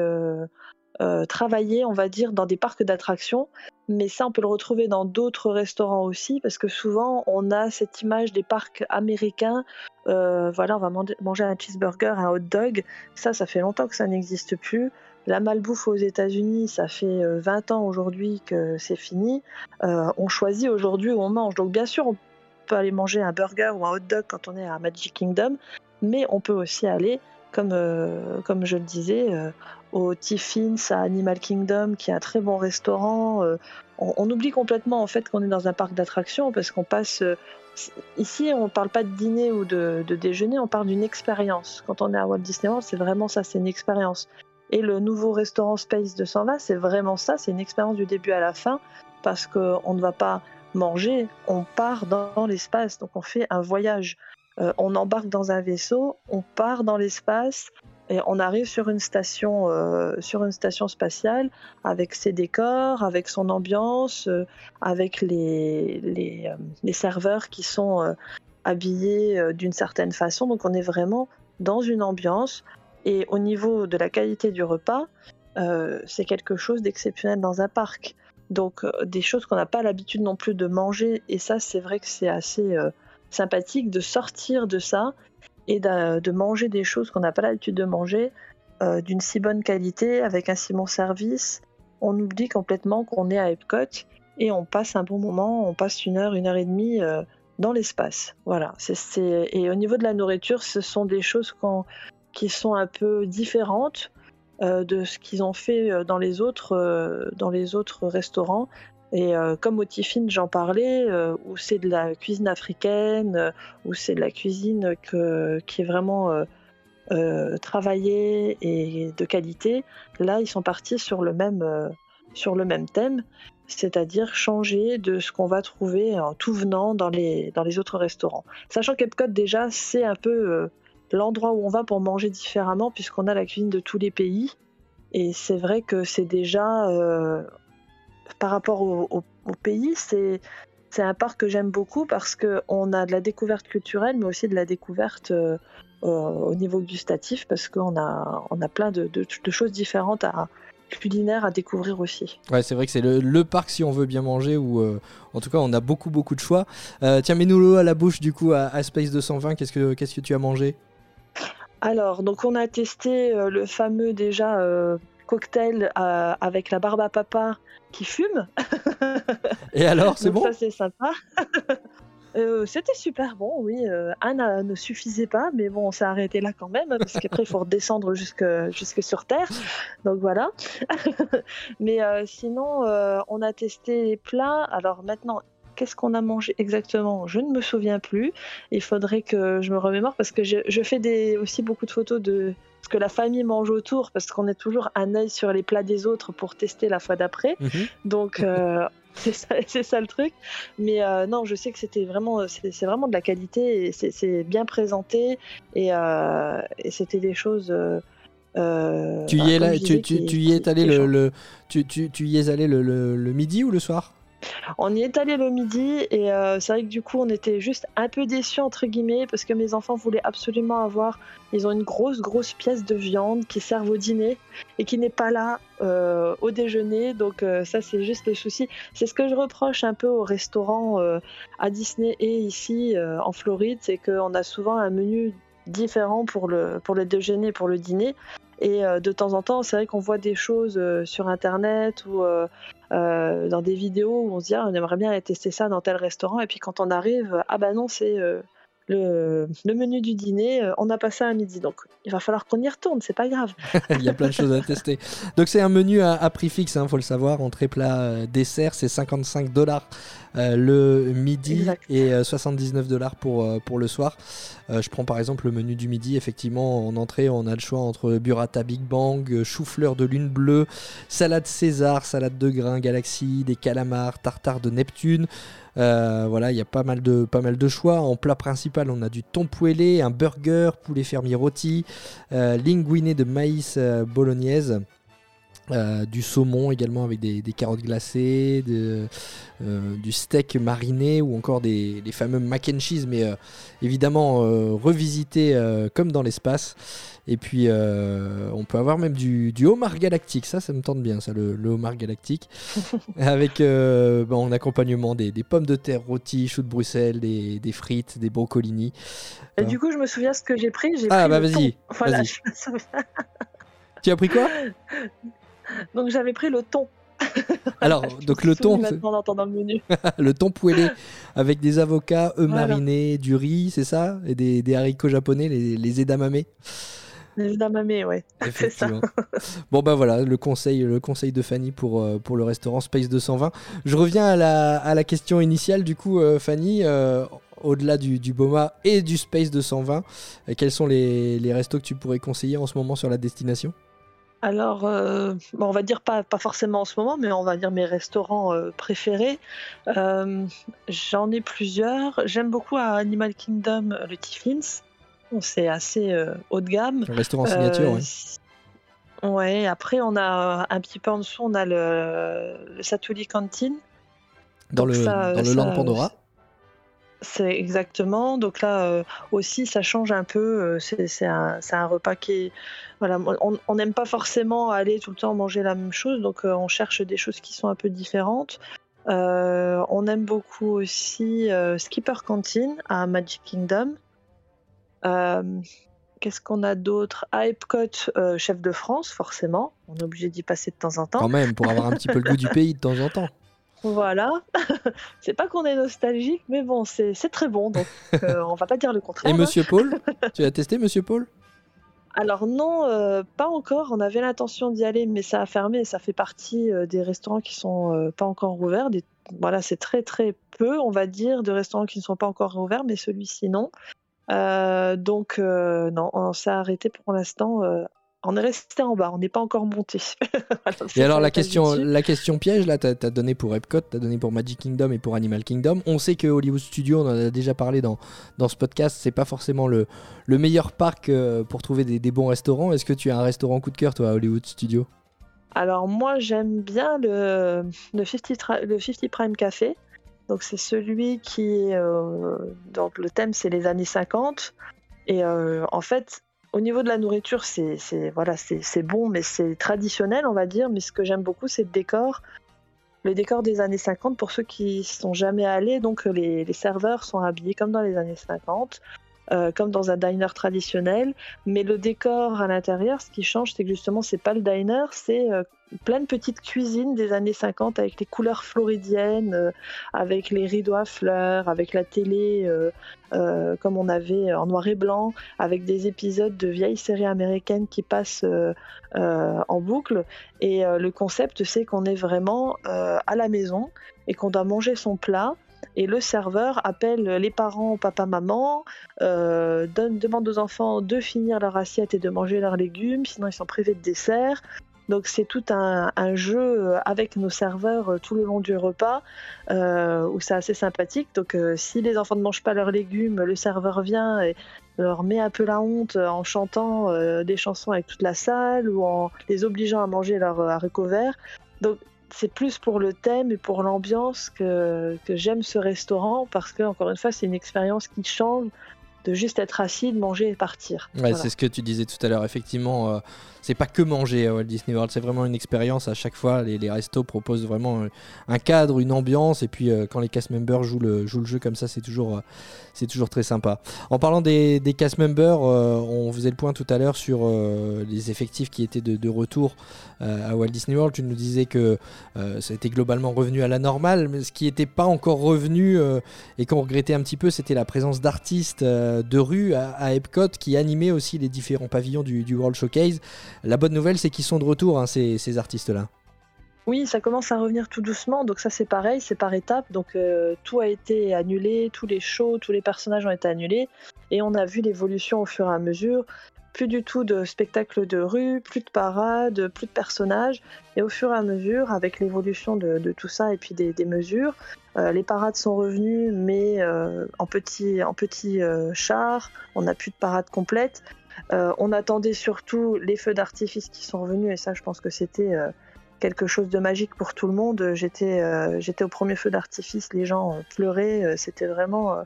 euh, travailler, on va dire, dans des parcs d'attractions. Mais ça, on peut le retrouver dans d'autres restaurants aussi, parce que souvent, on a cette image des parcs américains. Euh, voilà, on va manger un cheeseburger, un hot dog. Ça, ça fait longtemps que ça n'existe plus. La malbouffe aux États-Unis, ça fait 20 euh, ans aujourd'hui que c'est fini. on choisit aujourd'hui où on mange. Donc, bien sûr, on peut aller manger un burger ou un hot dog quand on est à Magic Kingdom, mais on peut aussi aller comme, comme je le disais, au Tiffins à Animal Kingdom, qui est un très bon restaurant. Euh, on, oublie complètement en fait qu'on est dans un parc d'attractions parce qu'on passe. Euh, ici, on ne parle pas de dîner ou de, déjeuner, on parle d'une expérience. Quand on est à Walt Disney World, c'est vraiment ça, c'est une expérience. Et le nouveau restaurant Space 220, c'est vraiment ça, c'est une expérience du début à la fin parce qu'on ne va pas manger, on part dans l'espace, donc on fait un voyage. Euh, on embarque dans un vaisseau, on part dans l'espace, et on arrive sur une station, euh, sur une station spatiale avec ses décors, avec son ambiance, euh, avec les, serveurs qui sont habillés d'une certaine façon. Donc on est vraiment dans une ambiance. Et au niveau de la qualité du repas, c'est quelque chose d'exceptionnel dans un parc. Donc des choses qu'on n'a pas l'habitude non plus de manger. Et ça, c'est vrai que c'est assez sympathique de sortir de ça et de, manger des choses qu'on n'a pas l'habitude de manger euh, d'une si bonne qualité, avec un si bon service. On oublie complètement qu'on est à Epcot et on passe un bon moment, on passe une heure, une heure et demie euh, dans l'espace. Voilà. Et au niveau de la nourriture, ce sont des choses qui sont un peu différentes euh, de ce qu'ils ont fait dans les autres, dans les autres restaurants. Et euh, comme au Tiffin, j'en parlais, euh, où c'est de la cuisine africaine, euh, où c'est de la cuisine qui est vraiment travaillée et de qualité, là, ils sont partis sur le même, sur le même thème, c'est-à-dire changer de ce qu'on va trouver en tout venant dans les, dans les autres restaurants. Sachant qu'Epcot, déjà, c'est un peu l'endroit où on va pour manger différemment, puisqu'on a la cuisine de tous les pays. Et c'est vrai que c'est déjà, par rapport au, pays, c'est c'est un parc que j'aime beaucoup parce qu'on a de la découverte culturelle, mais aussi de la découverte euh, euh, au niveau gustatif, parce qu'on a, on a plein de, de, choses différentes à culinaires à découvrir aussi. Ouais, c'est vrai que c'est le, le, parc si on veut bien manger, ou euh, en tout cas on a beaucoup beaucoup de choix. tiens, mets-nous l'eau à la bouche du coup à, Space 220, qu'est-ce que, qu'est-ce que tu as mangé? Alors, donc on a testé le fameux déjà cocktail euh, avec la barbe à papa qui fume. Et alors, c'est bon Ça, c'est sympa. Euh, C'était super bon, oui. Euh, euh, ne suffisait pas, mais bon, on s'est arrêté là quand même, parce qu'après, il faut redescendre jusque, jusque sur Terre. Donc voilà. mais euh, sinon, on a testé les plats. Alors maintenant, qu'est-ce qu'on a mangé exactement Je ne me souviens plus. Il faudrait que je me remémore, parce que je, je fais des, aussi beaucoup de photos de ce que la famille mange autour, parce qu'on est toujours un œil sur les plats des autres pour tester la fois d'après. Mhm. Donc euh, c'est ça, le truc. Mais euh, non, je sais que c'était vraiment, c'est vraiment de la qualité et c'est- bien présenté et, euh, et c'était des choses. euh, Tu y es là, tu, disais, tu, qui- tu y es allé qui le, changent. le- tu, tu, tu y es allé le, le- le midi ou le soir? On y est allé le midi et euh, c'est vrai que du coup on était juste un peu déçus entre guillemets parce que mes enfants voulaient absolument avoir. Ils ont une grosse grosse pièce de viande qui servent au dîner et qui n'est pas là euh, au déjeuner. Donc euh, ça c'est juste le souci. C'est ce que je reproche un peu au restaurant euh, à Disney et ici en Floride, c'est qu'on a souvent un menu différent pour le pour le déjeuner, pour le dîner. Et de temps en temps, c'est vrai qu'on voit des choses sur internet ou euh, dans des vidéos où on se dit ah, on aimerait bien aller tester ça dans tel restaurant. Et puis quand on arrive ah bah non c'est euh, le, le menu du dîner euh, on a passé à midi donc il va falloir qu'on y retourne c'est pas grave Il y a plein de choses à tester. Donc c'est un menu à, à prix fixe, il faut le savoir. Entrée, plat, euh, dessert, c'est 55 dollars le midi Exact. et euh, 79 dollars pour, euh, pour le soir. Euh, je prends par exemple le menu du midi. Effectivement, en entrée, on a le choix entre burrata Big Bang, euh, chou-fleur de lune bleue, salade César, salade de grains Galaxy, des calamars, tartare de Neptune. Euh, voilà, il y a pas mal, de, pas mal de choix. En plat principal, on a du thon poêlé, un burger, poulet fermier rôti, euh, linguiné de maïs euh, bolognaise. Euh, du saumon également avec des, des carottes glacées, de- euh, du steak mariné ou encore des, les fameux mac and cheese, mais euh, évidemment revisité comme dans l'espace. Et puis on peut avoir même du, du homard galactique, ça, ça me tente bien, ça, le, le homard galactique, avec bah, en accompagnement des, des pommes de terre rôties, choux de Bruxelles, des, des frites, des brocolini. et du coup je me souviens ce que j'ai pris. Ah, pris bah, vas-y, voilà souviens. Tu as pris quoi? donc j'avais pris le thon Alors, donc le thon, le menu le thon poêlé avec des avocats, œufs Voilà. marinés, du riz, c'est ça? Et des, des haricots japonais, les, les edamame. les edamame ouais c'est ça bon bah voilà, le conseil, le conseil de Fanny pour, euh, pour le restaurant Space 220. Je reviens à la, à la question initiale du coup, euh, Fanny. euh, au-delà du, du Boma et du Space 220, euh, quels sont les, les restos que tu pourrais conseiller en ce moment sur la destination? Alors, euh, bon, on va dire pas, pas forcément en ce moment, mais on va dire mes restaurants euh, préférés. Euh, J'en ai plusieurs. J'aime beaucoup à Animal Kingdom euh, le Tiffins. Bon, C'est assez euh, haut de gamme. Un restaurant signature, Euh, ouais. si- Ouais, après on a un petit peu en dessous, on a le, le Satuli Canteen. Dans le, ça, dans le ça, Land Pandora. C'est exactement. Donc là euh, aussi, ça change un peu. euh, C'est un, repas qui est. Voilà, on n'aime pas forcément aller tout le temps manger la même chose, donc euh, on cherche des choses qui sont un peu différentes. Euh, on aime beaucoup aussi Skipper Canteen à Magic Kingdom. Qu'est-ce qu'on a d'autre? À Epcot, chef de France, forcément. On est obligé d'y passer de temps en temps. Quand même, pour avoir un petit peu le goût du pays de temps en temps. Voilà. c'est pas qu'on est nostalgique, mais bon, c'est très bon, donc euh, on va pas dire le contraire. Et. Monsieur Paul? Tu as testé Monsieur Paul? Alors non, euh, pas encore. On avait l'intention d'y aller, mais ça a fermé. Ça fait partie euh, des restaurants qui sont euh, pas encore ouverts. Des- Voilà, c'est très très peu, on va dire, de restaurants qui ne sont pas encore ouverts, mais celui-ci non. Donc non, on s'est arrêté pour l'instant. On est resté en bas, on n'est pas encore monté. Et alors la question, dessus. la question piège, là, t'as as donné pour Epcot, t'as donné pour Magic Kingdom et pour Animal Kingdom. On sait que Hollywood Studios, on en a déjà parlé dans, dans ce podcast, c'est pas forcément le, le meilleur parc euh, pour trouver des, des bons restaurants. Est-ce que tu as un restaurant coup de cœur, toi, à Hollywood Studios? Alors moi j'aime bien le, le, 50 tra- le 50 Prime Café. Donc c'est celui qui euh, donc le thème c'est les années 50. Et euh, en fait au niveau de la nourriture c'est voilà, c'est bon mais c'est traditionnel on va dire. Mais ce que j'aime beaucoup c'est le décor. Le décor des années 50 pour ceux qui y sont jamais allés. Donc les serveurs sont habillés comme dans les années 50. Euh, comme dans un diner traditionnel. Mais le décor à l'intérieur, ce qui change, c'est que justement, c'est pas le diner, c'est euh, plein de petites cuisines des années 50 avec les couleurs floridiennes, euh, avec les rideaux à fleurs, avec la télé comme on avait en noir et blanc, avec des épisodes de vieilles séries américaines qui passent en boucle. Et le concept, c'est qu'on est vraiment à la maison et qu'on doit manger son plat. Et le serveur appelle les parents, papa, maman, euh, demande aux enfants de finir leur assiette et de manger leurs légumes, sinon ils sont privés de dessert. Donc c'est tout un, jeu avec nos serveurs euh, tout le long du repas euh, où c'est assez sympathique. Donc si les enfants ne mangent pas leurs légumes, le serveur vient et leur met un peu la honte en chantant des chansons avec toute la salle ou en les obligeant à manger leurs haricots verts. Donc c'est plus pour le thème et pour l'ambiance que, j'aime ce restaurant parce que encore une fois c'est une expérience qui change de juste être assis, de manger et partir. Ouais, Voilà. c'est ce que tu disais tout à l'heure. Effectivement, euh, c'est pas que manger à Walt Disney World, c'est vraiment une expérience à chaque fois. Les, les restos proposent vraiment euh, un cadre, une ambiance, et puis euh, quand les cast members jouent le, jouent le jeu comme ça, c'est toujours, euh, c'est toujours très sympa. En parlant des, des cast members, on faisait le point tout à l'heure sur les effectifs qui étaient de, de retour à Walt Disney World. Tu nous disais que ça était globalement revenu à la normale, mais ce qui n'était pas encore revenu et qu'on regrettait un petit peu, c'était la présence d'artistes euh, de rue à, Epcot qui animaient aussi les différents pavillons du, World Showcase. La bonne nouvelle, c'est qu'ils sont de retour, hein, ces, ces artistes-là. Oui, ça commence à revenir tout doucement, donc ça c'est pareil, c'est par étapes. Donc euh, tout a été annulé, tous les shows, tous les personnages ont été annulés, et on a vu l'évolution au fur et à mesure. Plus du tout de spectacles de rue, plus de parades, plus de personnages, et au fur et à mesure, avec l'évolution de, tout ça et puis des, mesures, euh, les parades sont revenues, mais euh, en petits en petit, euh, chars, on n'a plus de parade complète. On attendait surtout les feux d'artifice qui sont revenus, et ça je pense que c'était quelque chose de magique pour tout le monde. J'étais j'étais au premier feu d'artifice, les gens pleuraient, c'était vraiment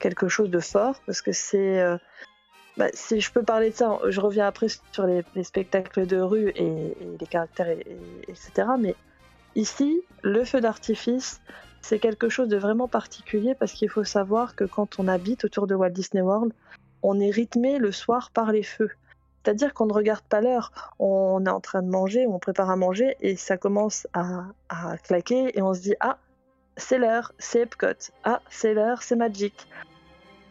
quelque chose de fort parce que c'est bah, si je peux parler de ça, je reviens après sur les, les spectacles de rue et, les caractères, et- et- etc. Mais ici, le feu d'artifice, c'est quelque chose de vraiment particulier parce qu'il faut savoir que quand on habite autour de Walt Disney World, on est rythmé le soir par les feux. C'est-à-dire qu'on ne regarde pas l'heure. On est en train de manger, on prépare à manger et ça commence à, à claquer et on se dit Ah, c'est l'heure, c'est Epcot. Ah, c'est l'heure, c'est Magic.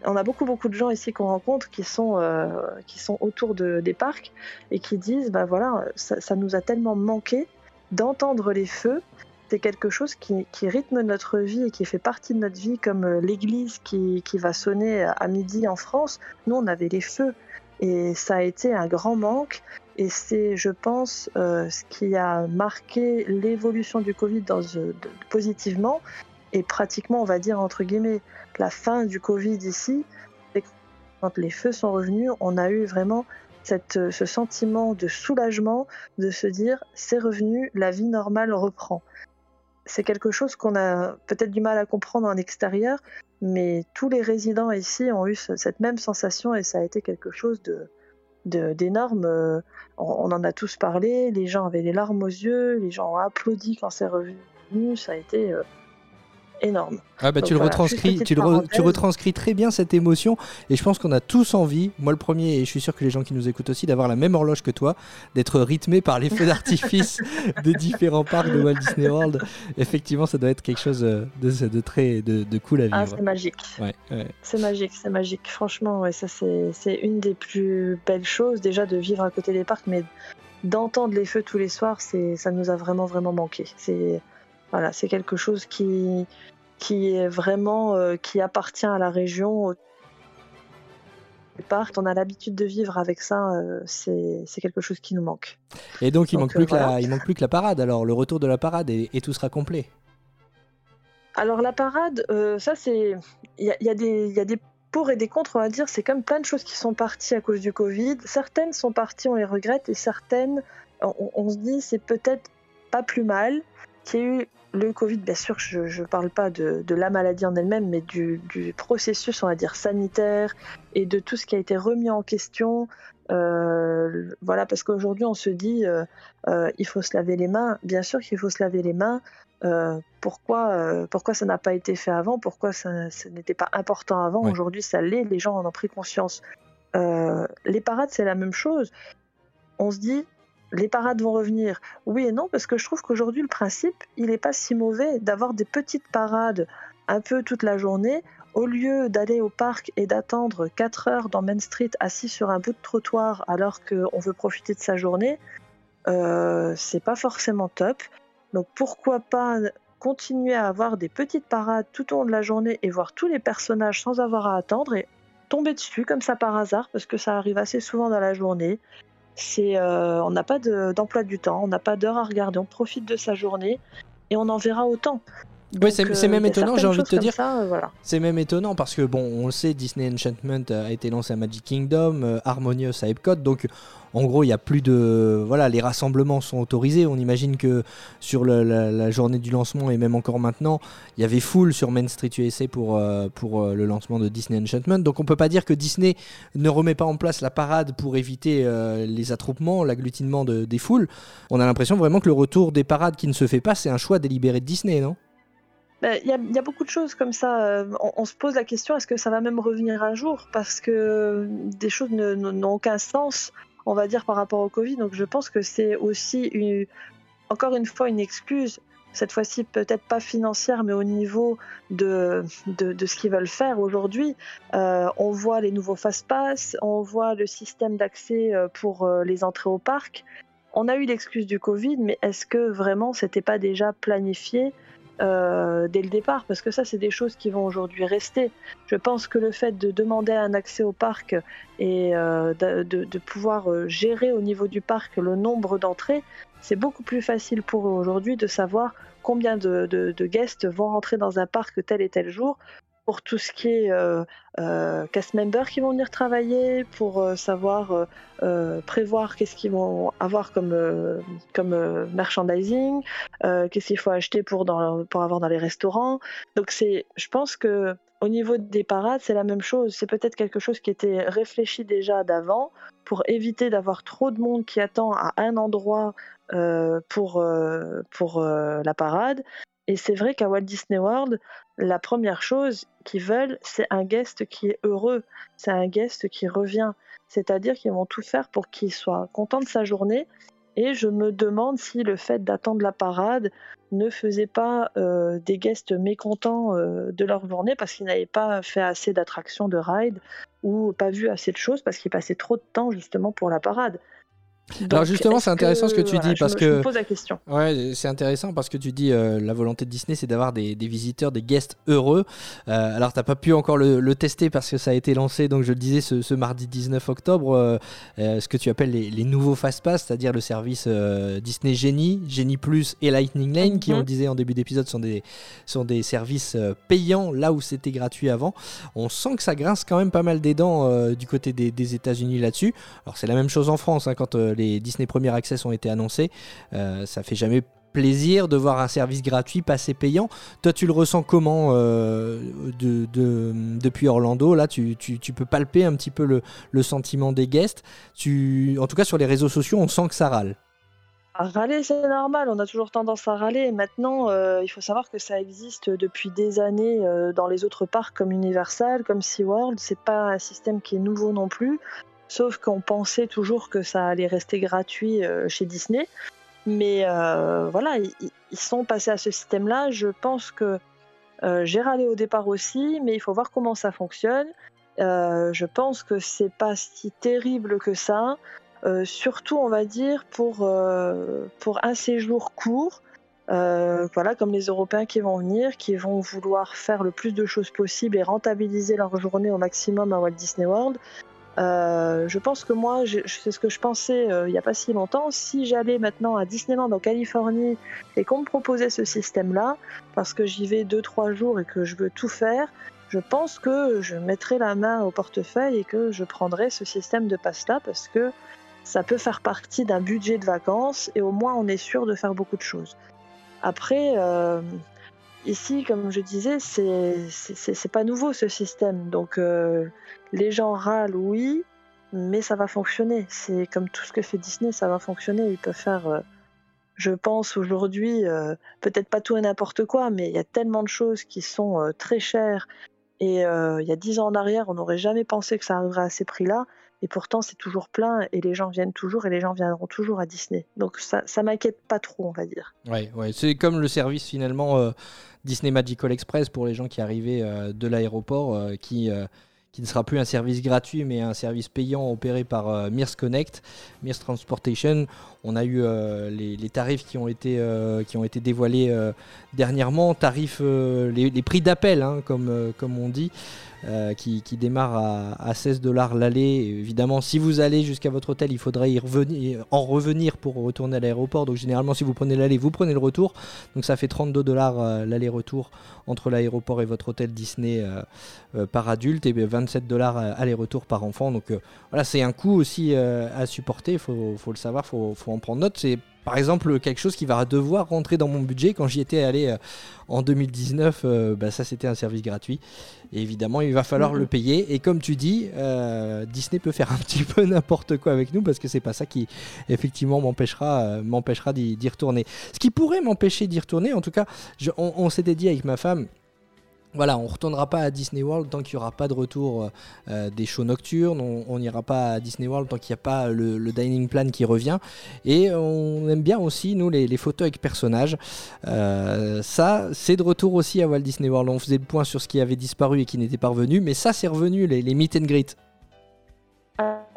On a beaucoup, beaucoup de gens ici qu'on rencontre qui sont, euh, qui sont autour de, des parcs et qui disent Bah voilà, ça, ça nous a tellement manqué d'entendre les feux. C'est quelque chose qui, rythme notre vie et qui fait partie de notre vie, comme euh, l'église qui, qui va sonner à midi en France. Nous, on avait les feux et ça a été un grand manque. Et c'est, je pense, euh, ce qui a marqué l'évolution du Covid dans, positivement et pratiquement, on va dire, entre guillemets, la fin du Covid ici. que Quand les feux sont revenus, on a eu vraiment euh, ce sentiment de soulagement de se dire c'est revenu, la vie normale reprend. C'est quelque chose qu'on a peut-être du mal à comprendre en extérieur, mais tous les résidents ici ont eu ce- cette même sensation et ça a été quelque chose de euh, on, on en a tous parlé, les gens avaient les larmes aux yeux, les gens ont applaudi quand c'est revenu, ça a été euh, énorme. Ah bah Donc tu le voilà, retranscris, tu, le re- tu parenthèse. retranscris très bien cette émotion et je pense qu'on a tous envie, moi le premier et je suis sûr que les gens qui nous écoutent aussi, d'avoir la même horloge que toi, d'être rythmé par les feux d'artifice des différents parcs de Walt Disney World. Effectivement, ça doit être quelque chose euh, de, de très de, de cool à Ah, vivre. c'est magique. Ouais, ouais. C'est magique, c'est magique. Franchement, ouais, ça c'est c'est une des plus belles choses déjà de vivre à côté des parcs, mais d'entendre les feux tous les soirs, c'est ça nous a vraiment vraiment manqué. C'est voilà, c'est quelque chose qui qui est vraiment euh, qui appartient à la région. On a l'habitude de vivre avec ça, euh, c'est quelque chose qui nous manque. Et donc il Donc, manque plus euh, que la, il manque plus que la parade. Alors le retour de la parade et, et tout sera complet. Alors la parade, euh, ça c'est, il y y y a des pour et des contre, on va dire. C'est comme plein de choses qui sont parties à cause du Covid. Certaines sont parties, on les regrette, et certaines, on, on se dit c'est peut-être pas plus mal qu'il y ait eu le Covid. Bien sûr, je ne parle pas de, de la maladie en elle-même, mais du, du processus, on va dire sanitaire, et de tout ce qui a été remis en question. Euh, voilà, parce qu'aujourd'hui, on se dit, euh, euh, il faut se laver les mains. Bien sûr qu'il faut se laver les mains. pourquoi, pourquoi ça n'a pas été fait avant? Pourquoi ça, ça n'était pas important avant? Aujourd'hui, ça l'est. Les gens en ont pris conscience. les parades, c'est la même chose. On se dit, les parades vont revenir. Oui et non, parce que je trouve qu'aujourd'hui, le principe, il n'est pas si mauvais d'avoir des petites parades un peu toute la journée au lieu d'aller au parc et d'attendre 4 heures dans Main Street assis sur un bout de trottoir alors qu'on veut profiter de sa journée, euh, c'est pas forcément top. Donc pourquoi pas continuer à avoir des petites parades tout au long de la journée et voir tous les personnages sans avoir à attendre et tomber dessus comme ça par hasard parce que ça arrive assez souvent dans la journée. C'est, euh, on n'a pas de- d'emploi du temps, on n'a pas d'heure à regarder, on profite de sa journée et on en verra autant. C'est- Donc, c'est euh, même étonnant, j'ai envie de te dire. euh, voilà. C'est même étonnant parce que, bon, on le sait, Disney Enchantment a été lancé à Magic Kingdom, euh, Harmonious à Epcot, donc en gros, il y a plus de. Voilà, les rassemblements sont autorisés. On imagine que sur le- la, la journée du lancement et même encore maintenant, il y avait full sur Main Street USA pour, euh, pour euh, le lancement de Disney Enchantment. Donc on peut pas dire que Disney ne remet pas en place la parade pour éviter euh, les attroupements, l'agglutinement de- des foules. On a l'impression vraiment que le retour des parades qui ne se fait pas, c'est un choix délibéré de Disney, non? Il il y a beaucoup de choses comme ça. euh, On, se pose la question est-ce que ça va même revenir un jour? Parce que des choses n'ont aucun sens, on va dire, par rapport au Covid. Donc je pense que c'est aussi, encore une fois, une excuse. Cette fois-ci, peut-être pas financière, mais au niveau de, ce qu'ils veulent faire aujourd'hui. Euh, on voit les nouveaux fast-pass, on voit le système d'accès euh, pour euh, les entrées au parc. On a eu l'excuse du Covid, mais est-ce que vraiment c'était pas déjà planifié? Euh, dès le départ, parce que ça, c'est des choses qui vont aujourd'hui rester. Je pense que le fait de demander un accès au parc et euh, de, pouvoir euh, gérer au niveau du parc le nombre d'entrées, c'est beaucoup plus facile pour eux aujourd'hui de savoir combien de, de- de guests vont rentrer dans un parc tel et tel jour. Pour tout ce qui est euh, euh, cast members qui vont venir travailler, pour euh, savoir euh, euh, prévoir qu'est-ce qu'ils vont avoir comme, comme merchandising, qu'est-ce qu'il faut acheter pour, pour avoir dans les restaurants. Donc c'est, je pense que au niveau des parades, c'est la même chose. C'est peut-être quelque chose qui était réfléchi déjà d'avant pour éviter d'avoir trop de monde qui attend à un endroit pour, pour la parade. Et c'est vrai qu'à Walt Disney World, la première chose qu'ils veulent, c'est un guest qui est heureux, c'est un guest qui revient. C'est-à-dire qu'ils vont tout faire pour qu'il soit content de sa journée. Et je me demande si le fait d'attendre la parade ne faisait pas euh, des guests mécontents euh, de leur journée parce qu'ils n'avaient pas fait assez d'attractions de ride ou pas vu assez de choses parce qu'ils passaient trop de temps justement pour la parade. Alors justement, c'est intéressant ce que tu voilà, dis je parce me- que je me pose la question. Ouais, c'est intéressant parce que tu dis euh, la volonté de Disney, c'est d'avoir des, des visiteurs, des guests heureux. Euh, alors, t'as pas pu encore le, le tester parce que ça a été lancé, donc je le disais, ce, ce mardi 19 octobre, euh, euh, ce que tu appelles les, les nouveaux Fast Pass, c'est-à-dire le service Disney Genie, Genie Plus et Lightning Lane, qui, on Mhm. le disait en début d'épisode, sont des, sont des services payants là où c'était gratuit avant. On sent que ça grince quand même pas mal des dents du côté des, des États-Unis là-dessus. Alors, c'est la même chose en France hein, quand les Disney Premier Access ont été annoncés. Euh, ça fait jamais plaisir de voir un service gratuit passer payant. Toi, tu le ressens comment euh, de, de- depuis Orlando? Là, tu, peux palper un petit peu le, sentiment des guests. En tout cas, sur les réseaux sociaux, on sent que ça râle. Râler, c'est normal, on a toujours tendance à râler. Maintenant, euh, il faut savoir que ça existe depuis des années dans les autres parcs comme Universal, comme SeaWorld. C'est pas un système qui est nouveau non plus, sauf qu'on pensait toujours que ça allait rester gratuit euh, chez Disney. Mais euh, voilà, ils, sont passés à ce système-là. Je pense que euh, j'ai râlé au départ aussi, mais il faut voir comment ça fonctionne. Euh, je pense que c'est pas si terrible que ça. Surtout, on va dire, pour, pour un séjour court. Voilà, comme les Européens qui vont venir, qui vont vouloir faire le plus de choses possible et rentabiliser leur journée au maximum à Walt Disney World. Euh, je pense que moi, c'est ce que je pensais euh, il n'y a pas si longtemps. Si j'allais maintenant à Disneyland en Californie et qu'on me proposait ce système-là, parce que j'y vais deux trois jours et que je veux tout faire, je pense que je mettrai la main au portefeuille et que je prendrai ce système de passe-là parce que ça peut faire partie d'un budget de vacances et au moins on est sûr de faire beaucoup de choses. Après, euh, ici, comme je disais, c'est pas nouveau ce système. Donc euh, les gens râlent, oui. mais ça va fonctionner. C'est comme tout ce que fait Disney, ça va fonctionner. Ils peuvent faire, euh, je pense aujourd'hui, euh, peut-être pas tout et n'importe quoi, mais il y a tellement de choses qui sont très chères. Et il y a dix ans en arrière, on n'aurait jamais pensé que ça arriverait à ces prix-là. Et pourtant, c'est toujours plein et les gens viennent toujours et les gens viendront toujours à Disney. Donc ça, ça m'inquiète pas trop, on va dire. Ouais, ouais. c'est comme le service finalement Disney Magical Express pour les gens qui arrivaient de l'aéroport, qui qui ne sera plus un service gratuit mais un service payant opéré par euh, Mears Connect, Mears Transportation. On a eu euh, les, tarifs qui ont été, euh, qui ont été dévoilés dernièrement, tarifs, les, prix d'appel hein, comme, comme on dit. Euh, qui, démarre à, 16 dollars l'aller. Évidemment, si vous allez jusqu'à votre hôtel, il faudrait y revenir, en revenir pour retourner à l'aéroport. Donc généralement, si vous prenez l'aller, vous prenez le retour. Donc ça fait 32 dollars euh, l'aller-retour entre l'aéroport et votre hôtel Disney euh, par adulte et 27 dollars aller-retour par enfant. Donc voilà, c'est un coût aussi à supporter. Il faut, le savoir, il faut, faut en prendre note. C'est par exemple, quelque chose qui va devoir rentrer dans mon budget. Quand j'y étais allé en 2019, euh, bah, ça c'était un service gratuit. Et évidemment, il va falloir mhm. le payer. Et comme tu dis, euh, Disney peut faire un petit peu n'importe quoi avec nous parce que c'est pas ça qui, effectivement, m'empêchera, m'empêchera d'y, retourner. Ce qui pourrait m'empêcher d'y retourner, en tout cas, on s'était dit avec ma femme voilà, on retournera pas à Disney World tant qu'il n'y aura pas de retour euh, euh, des shows nocturnes. On n'ira pas à Disney World tant qu'il n'y a pas le, dining plan qui revient. Et on aime bien aussi, nous, les, photos avec personnages. Euh, ça, c'est de retour aussi à Walt Disney World. On faisait le point sur ce qui avait disparu et qui n'était pas revenu. Mais ça, c'est revenu, les, les meet and greet.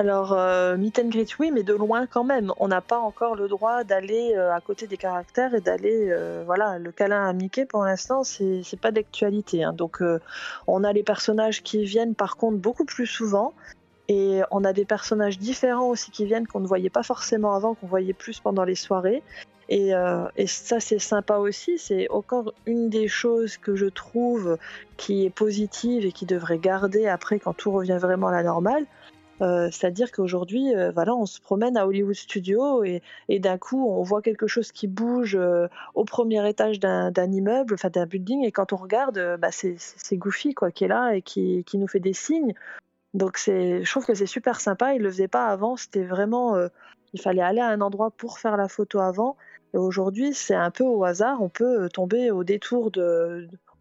Alors, euh, meet and greet, oui, mais de loin quand même. On n'a pas encore le droit d'aller euh, à côté des caractères et d'aller. Euh, voilà, le câlin à Mickey, pour l'instant, c'est pas d'actualité. Hein. Donc, on a les personnages qui viennent, par contre, beaucoup plus souvent. Et on a des personnages différents aussi qui viennent qu'on ne voyait pas forcément avant, qu'on voyait plus pendant les soirées. Et, ça, c'est sympa aussi. C'est encore une des choses que je trouve qui est positive et qui devrait garder après quand tout revient vraiment à la normale euh, c'est-à-dire qu'aujourd'hui, euh, voilà, on se promène à Hollywood Studio et, d'un coup, on voit quelque chose qui bouge euh, au premier étage d'un immeuble, enfin d'un building, et quand on regarde, bah, c'est Goofy quoi, qui est là et qui, nous fait des signes. Donc je trouve que c'est super sympa. Il le faisait pas avant. C'était vraiment, il fallait aller à un endroit pour faire la photo avant. Et aujourd'hui, c'est un peu au hasard. On peut tomber au détour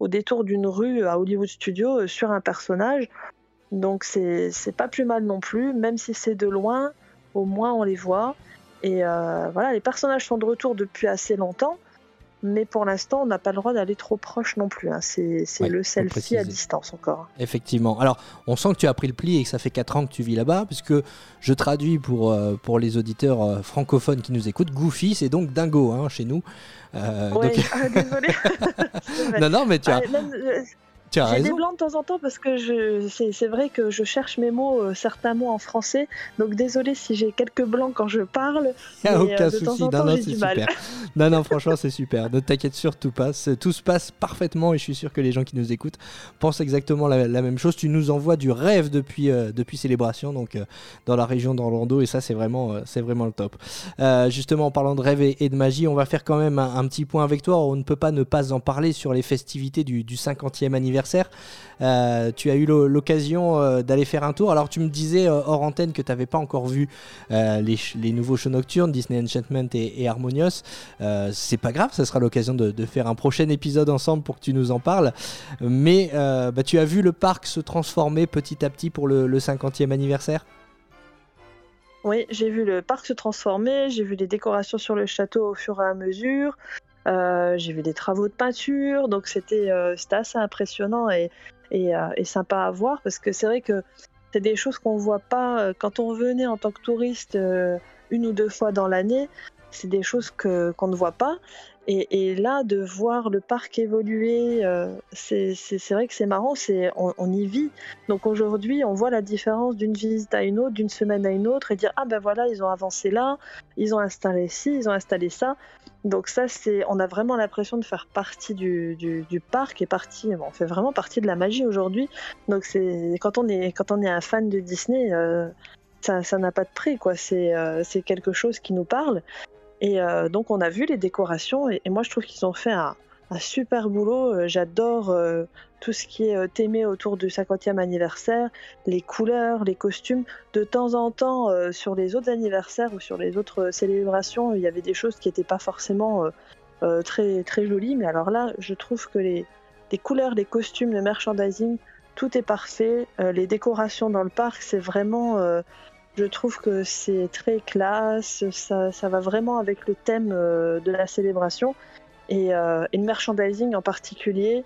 au détour d'une rue à Hollywood Studio sur un personnage donc c'est pas plus mal non plus, même si c'est de loin, au moins on les voit. Et euh, voilà, les personnages sont de retour depuis assez longtemps, mais pour l'instant on n'a pas le droit d'aller trop proche non plus. Hein. C'est le selfie à distance encore. Effectivement. Alors on sent que tu as pris le pli et que ça fait 4 ans que tu vis là-bas, puisque je traduis pour, euh, pour les auditeurs euh, francophones qui nous écoutent. Goofy, c'est donc dingo hein, chez nous. oui, ah, désolé. non, non, mais tu as. J'ai des blancs de temps en temps parce que c'est vrai que je cherche mes mots, euh, certains mots en français. Donc désolé si j'ai quelques blancs quand je parle. Il n'y a aucun souci. non, non, c'est super. non, non, franchement, c'est super. Ne t'inquiète surtout pas. Tout se passe parfaitement et je suis sûr que les gens qui nous écoutent pensent exactement la, même chose. Tu nous envoies du rêve depuis, euh, depuis Célébration, donc euh, dans la région d'Orlando, et ça, c'est vraiment, c'est vraiment le top. justement, en parlant de rêve et, de magie, on va faire quand même un, petit point avec toi. On ne peut pas ne pas en parler sur les festivités du, du 50e anniversaire euh, tu as eu l'occasion euh, d'aller faire un tour. Alors tu me disais euh, hors antenne que tu n'avais pas encore vu les, nouveaux shows nocturnes, Disney Enchantment et, Harmonious. C'est pas grave, ça sera l'occasion de, faire un prochain épisode ensemble pour que tu nous en parles. Mais bah, tu as vu le parc se transformer petit à petit pour le, le 50e anniversaire? Oui, j'ai vu le parc se transformer, j'ai vu les décorations sur le château au fur et à mesure, euh, j'ai vu des travaux de peinture, donc c'était euh, assez impressionnant et, euh, et, sympa à voir parce que c'est vrai que c'est des choses qu'on voit pas quand on venait en tant que touriste une ou deux fois dans l'année. C'est des choses qu'on ne voit pas et, là, de voir le parc évoluer, c'est vrai que c'est marrant, on, on y vit. Donc aujourd'hui, on voit la différence d'une visite à une autre, d'une semaine à une autre, et dire ah ben voilà, ils ont avancé là, ils ont installé ci, ils ont installé ça. Donc ça, c'est, on a vraiment l'impression de faire partie du, parc et partie, on fait vraiment partie de la magie aujourd'hui. Donc c'est quand on est quand on est un fan de Disney. Euh, ça n'a pas de prix, quoi. Euh, c'est quelque chose qui nous parle. Et euh, donc on a vu les décorations et, moi je trouve qu'ils ont fait un, super boulot. Euh, J'adore euh, tout ce qui est euh, aimé autour du 50e anniversaire, les couleurs, les costumes. De temps en temps, sur les autres anniversaires ou sur les autres célébrations, il y avait des choses qui n'étaient pas forcément très, très jolies. Mais alors là, je trouve que les, couleurs, les costumes, le merchandising, tout est parfait. Les décorations dans le parc, c'est vraiment. je trouve que c'est très classe. Ça, ça va vraiment avec le thème de la célébration. Et, euh, et le merchandising en particulier,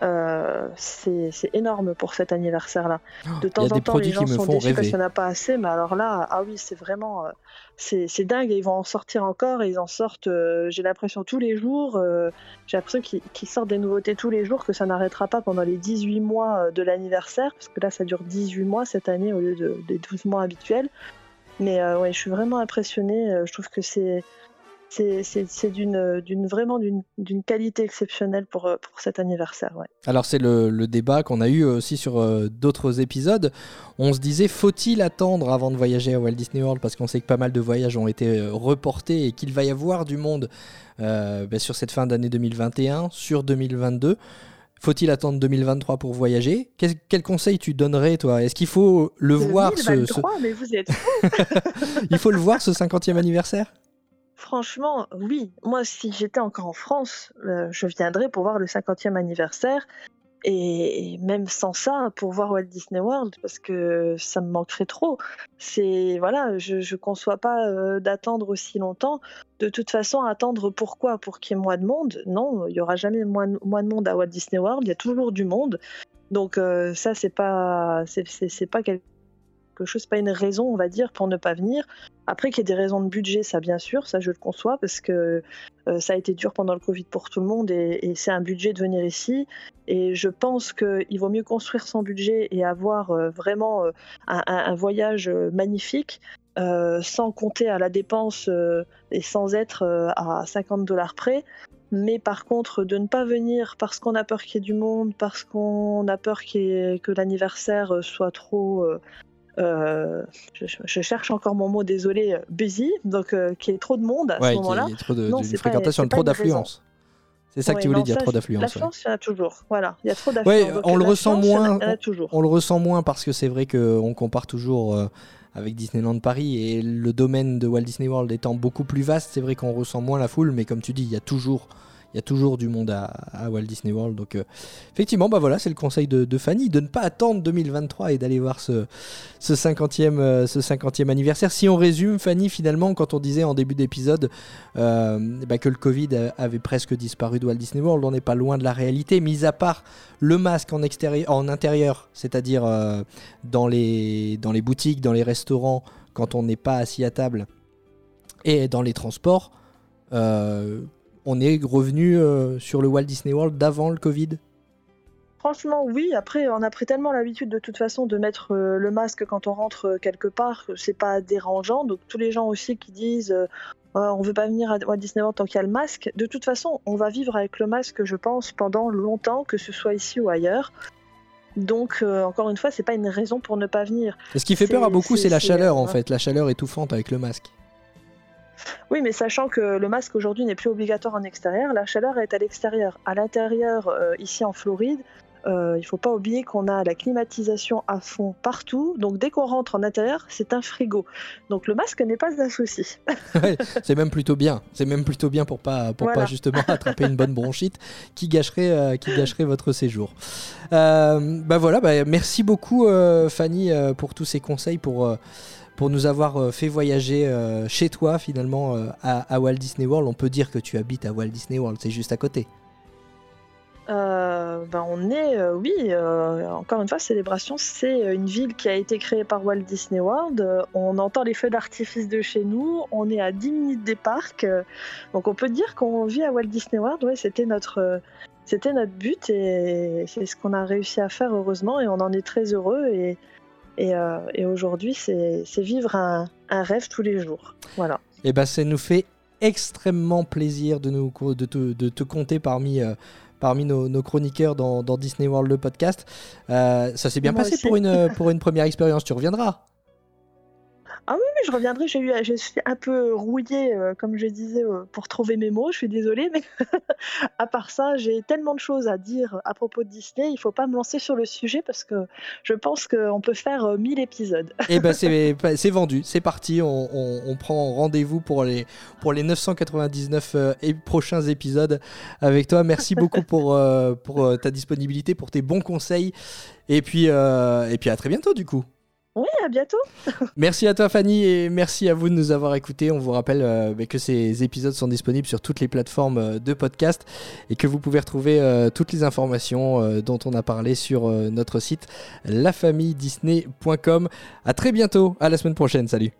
euh, c'est énorme pour cet anniversaire-là. De Il y temps a en des temps, les gens sont déçus parce rêver. qu'il n'y en a pas assez, mais alors là, ah oui, c'est vraiment, euh, c'est dingue. Et ils vont en sortir encore. Et ils en sortent, euh, j'ai l'impression tous les jours. euh, j'ai l'impression qu'ils sortent des nouveautés tous les jours, que ça n'arrêtera pas pendant les 18 mois de l'anniversaire, parce que là, ça dure 18 mois cette année au lieu de, des 12 mois habituels. Mais ouais, je suis vraiment impressionnée. Je trouve que c'est c'est d'une d'une vraiment d'une qualité exceptionnelle pour euh, pour cet anniversaire. Ouais. Alors c'est le, le débat qu'on a eu aussi sur euh, d'autres épisodes. On se disait faut-il attendre avant de voyager à Walt Disney World? Parce qu'on sait que pas mal de voyages ont été euh, reportés et qu'il va y avoir du monde euh, ben, sur cette fin d'année 2021, sur 2022. Faut-il attendre 2023 pour voyager? Quel, quel conseil tu donnerais toi? Est-ce qu'il faut le voir ce, ce- 2023, mais vous êtes il faut le voir ce 50e anniversaire? Franchement, oui. Moi, si j'étais encore en France, euh, je viendrais pour voir le 50e anniversaire. Et même sans ça, pour voir Walt Disney World, parce que ça me manquerait trop. C'est voilà, je, je conçois pas euh, d'attendre aussi longtemps. De toute façon, attendre pourquoi? Pour qu'il y ait moins de monde? Non, il y aura jamais moins, de- monde à Walt Disney World. Il y a toujours du monde. Donc euh, ça, c'est pas, c'est pas quelque chose, pas une raison, on va dire, pour ne pas venir. Après qu'il y ait des raisons de budget, ça bien sûr, ça je le conçois parce que euh, ça a été dur pendant le Covid pour tout le monde et, c'est un budget de venir ici. Et je pense qu'il vaut mieux construire son budget et avoir euh, vraiment euh, un, voyage magnifique sans compter à la dépense et sans être à 50 dollars près. Mais par contre, de ne pas venir parce qu'on a peur qu'il y ait du monde, parce qu'on a peur que l'anniversaire soit trop. Euh, je, je cherche encore mon mot, désolé, busy, donc euh, qu'il y ait trop de monde à Ouais, ce moment-là. y ait trop de, Non, fréquentation, pas trop d'affluence. C'est ça que Ouais, tu voulais non, dire, ça, trop d'affluence. ouais. L'affluence, il y en a toujours. Voilà, il y a trop Ouais, d'affluence. Donc, on le ressent il moins. Il y en a toujours. On le ressent moins parce que c'est vrai qu'on compare toujours euh, avec Disneyland Paris et le domaine de Walt Disney World étant beaucoup plus vaste, c'est vrai qu'on ressent moins la foule, mais comme tu dis, il y a toujours, il y a toujours du monde à, Walt Disney World. Donc euh, effectivement, bah voilà, c'est le conseil de, Fanny de ne pas attendre 2023 et d'aller voir ce, ce 50e, euh, ce 50e anniversaire. Si on résume, Fanny, finalement, quand on disait en début d'épisode euh, bah, que le Covid avait presque disparu de Walt Disney World, on n'est pas loin de la réalité, mis à part le masque en, extérieur, en intérieur, c'est-à-dire euh, dans, les, dans les boutiques, dans les restaurants, quand on n'est pas assis à table, et dans les transports, euh, on est revenu euh, sur le Walt Disney World d'avant le Covid? Franchement, oui. Après, on a pris tellement l'habitude de toute façon de mettre euh, le masque quand on rentre euh, quelque part que c'est pas dérangeant. Donc tous les gens aussi qui disent euh, on veut pas venir à Walt Disney World tant qu'il y a le masque. De toute façon, on va vivre avec le masque, je pense, pendant longtemps, que ce soit ici ou ailleurs. Donc, encore une fois, c'est pas une raison pour ne pas venir. Et ce qui fait peur à beaucoup, c'est- la chaleur en fait, la chaleur étouffante avec le masque. Oui, mais sachant que le masque aujourd'hui n'est plus obligatoire en extérieur, la chaleur est à l'extérieur. À l'intérieur, euh, ici en Floride, euh, il faut pas oublier qu'on a la climatisation à fond partout. Donc dès qu'on rentre en intérieur, c'est un frigo. Donc le masque n'est pas un souci. Ouais, c'est même plutôt bien. C'est même plutôt bien pour pas pour Voilà. pas justement attraper une bonne bronchite qui gâcherait euh, qui gâcherait votre séjour. Euh, bah voilà, bah, merci beaucoup Fanny pour tous ces conseils pour pour nous avoir euh, fait voyager euh, chez toi finalement euh, à, Walt Disney World. On peut dire que tu habites à Walt Disney World, c'est juste à côté. Ben on est, oui, encore une fois, Célébration, c'est une ville qui a été créée par Walt Disney World. On entend les feux d'artifice de chez nous, on est à 10 minutes des parcs. donc on peut dire qu'on vit à Walt Disney World. Ouais, c'était notre, c'était notre but et c'est ce qu'on a réussi à faire heureusement et on en est très heureux. Et, et, euh, et aujourd'hui, c'est vivre un, un rêve tous les jours. Voilà. Et ben ça nous fait extrêmement plaisir de, nous, de, te, de te compter parmi, euh, parmi nos, nos chroniqueurs dans, dans Disney World, le podcast. Euh, ça s'est bien Moi passé aussi. pour une, pour une première expérience, tu reviendras. Ah oui, je reviendrai. J'ai eu, je suis un peu rouillée, euh, comme je disais, euh, pour trouver mes mots. Je suis désolée, mais à part ça, j'ai tellement de choses à dire à propos de Disney. Il faut pas me lancer sur le sujet parce que je pense qu'on peut faire euh, 1000 épisodes. Et ben c'est c'est vendu, c'est parti. On, prend rendez-vous pour les pour les 999 euh, et prochains épisodes avec toi. Merci beaucoup pour euh, pour euh, ta disponibilité, pour tes bons conseils. Et puis euh, et puis à très bientôt du coup. Oui, à bientôt. Merci à toi Fanny et merci à vous de nous avoir écoutés. On vous rappelle euh, que ces épisodes sont disponibles sur toutes les plateformes euh, de podcast et que vous pouvez retrouver euh, toutes les informations dont on a parlé sur notre site lafamilledisney.com. À très bientôt, à la semaine prochaine. Salut.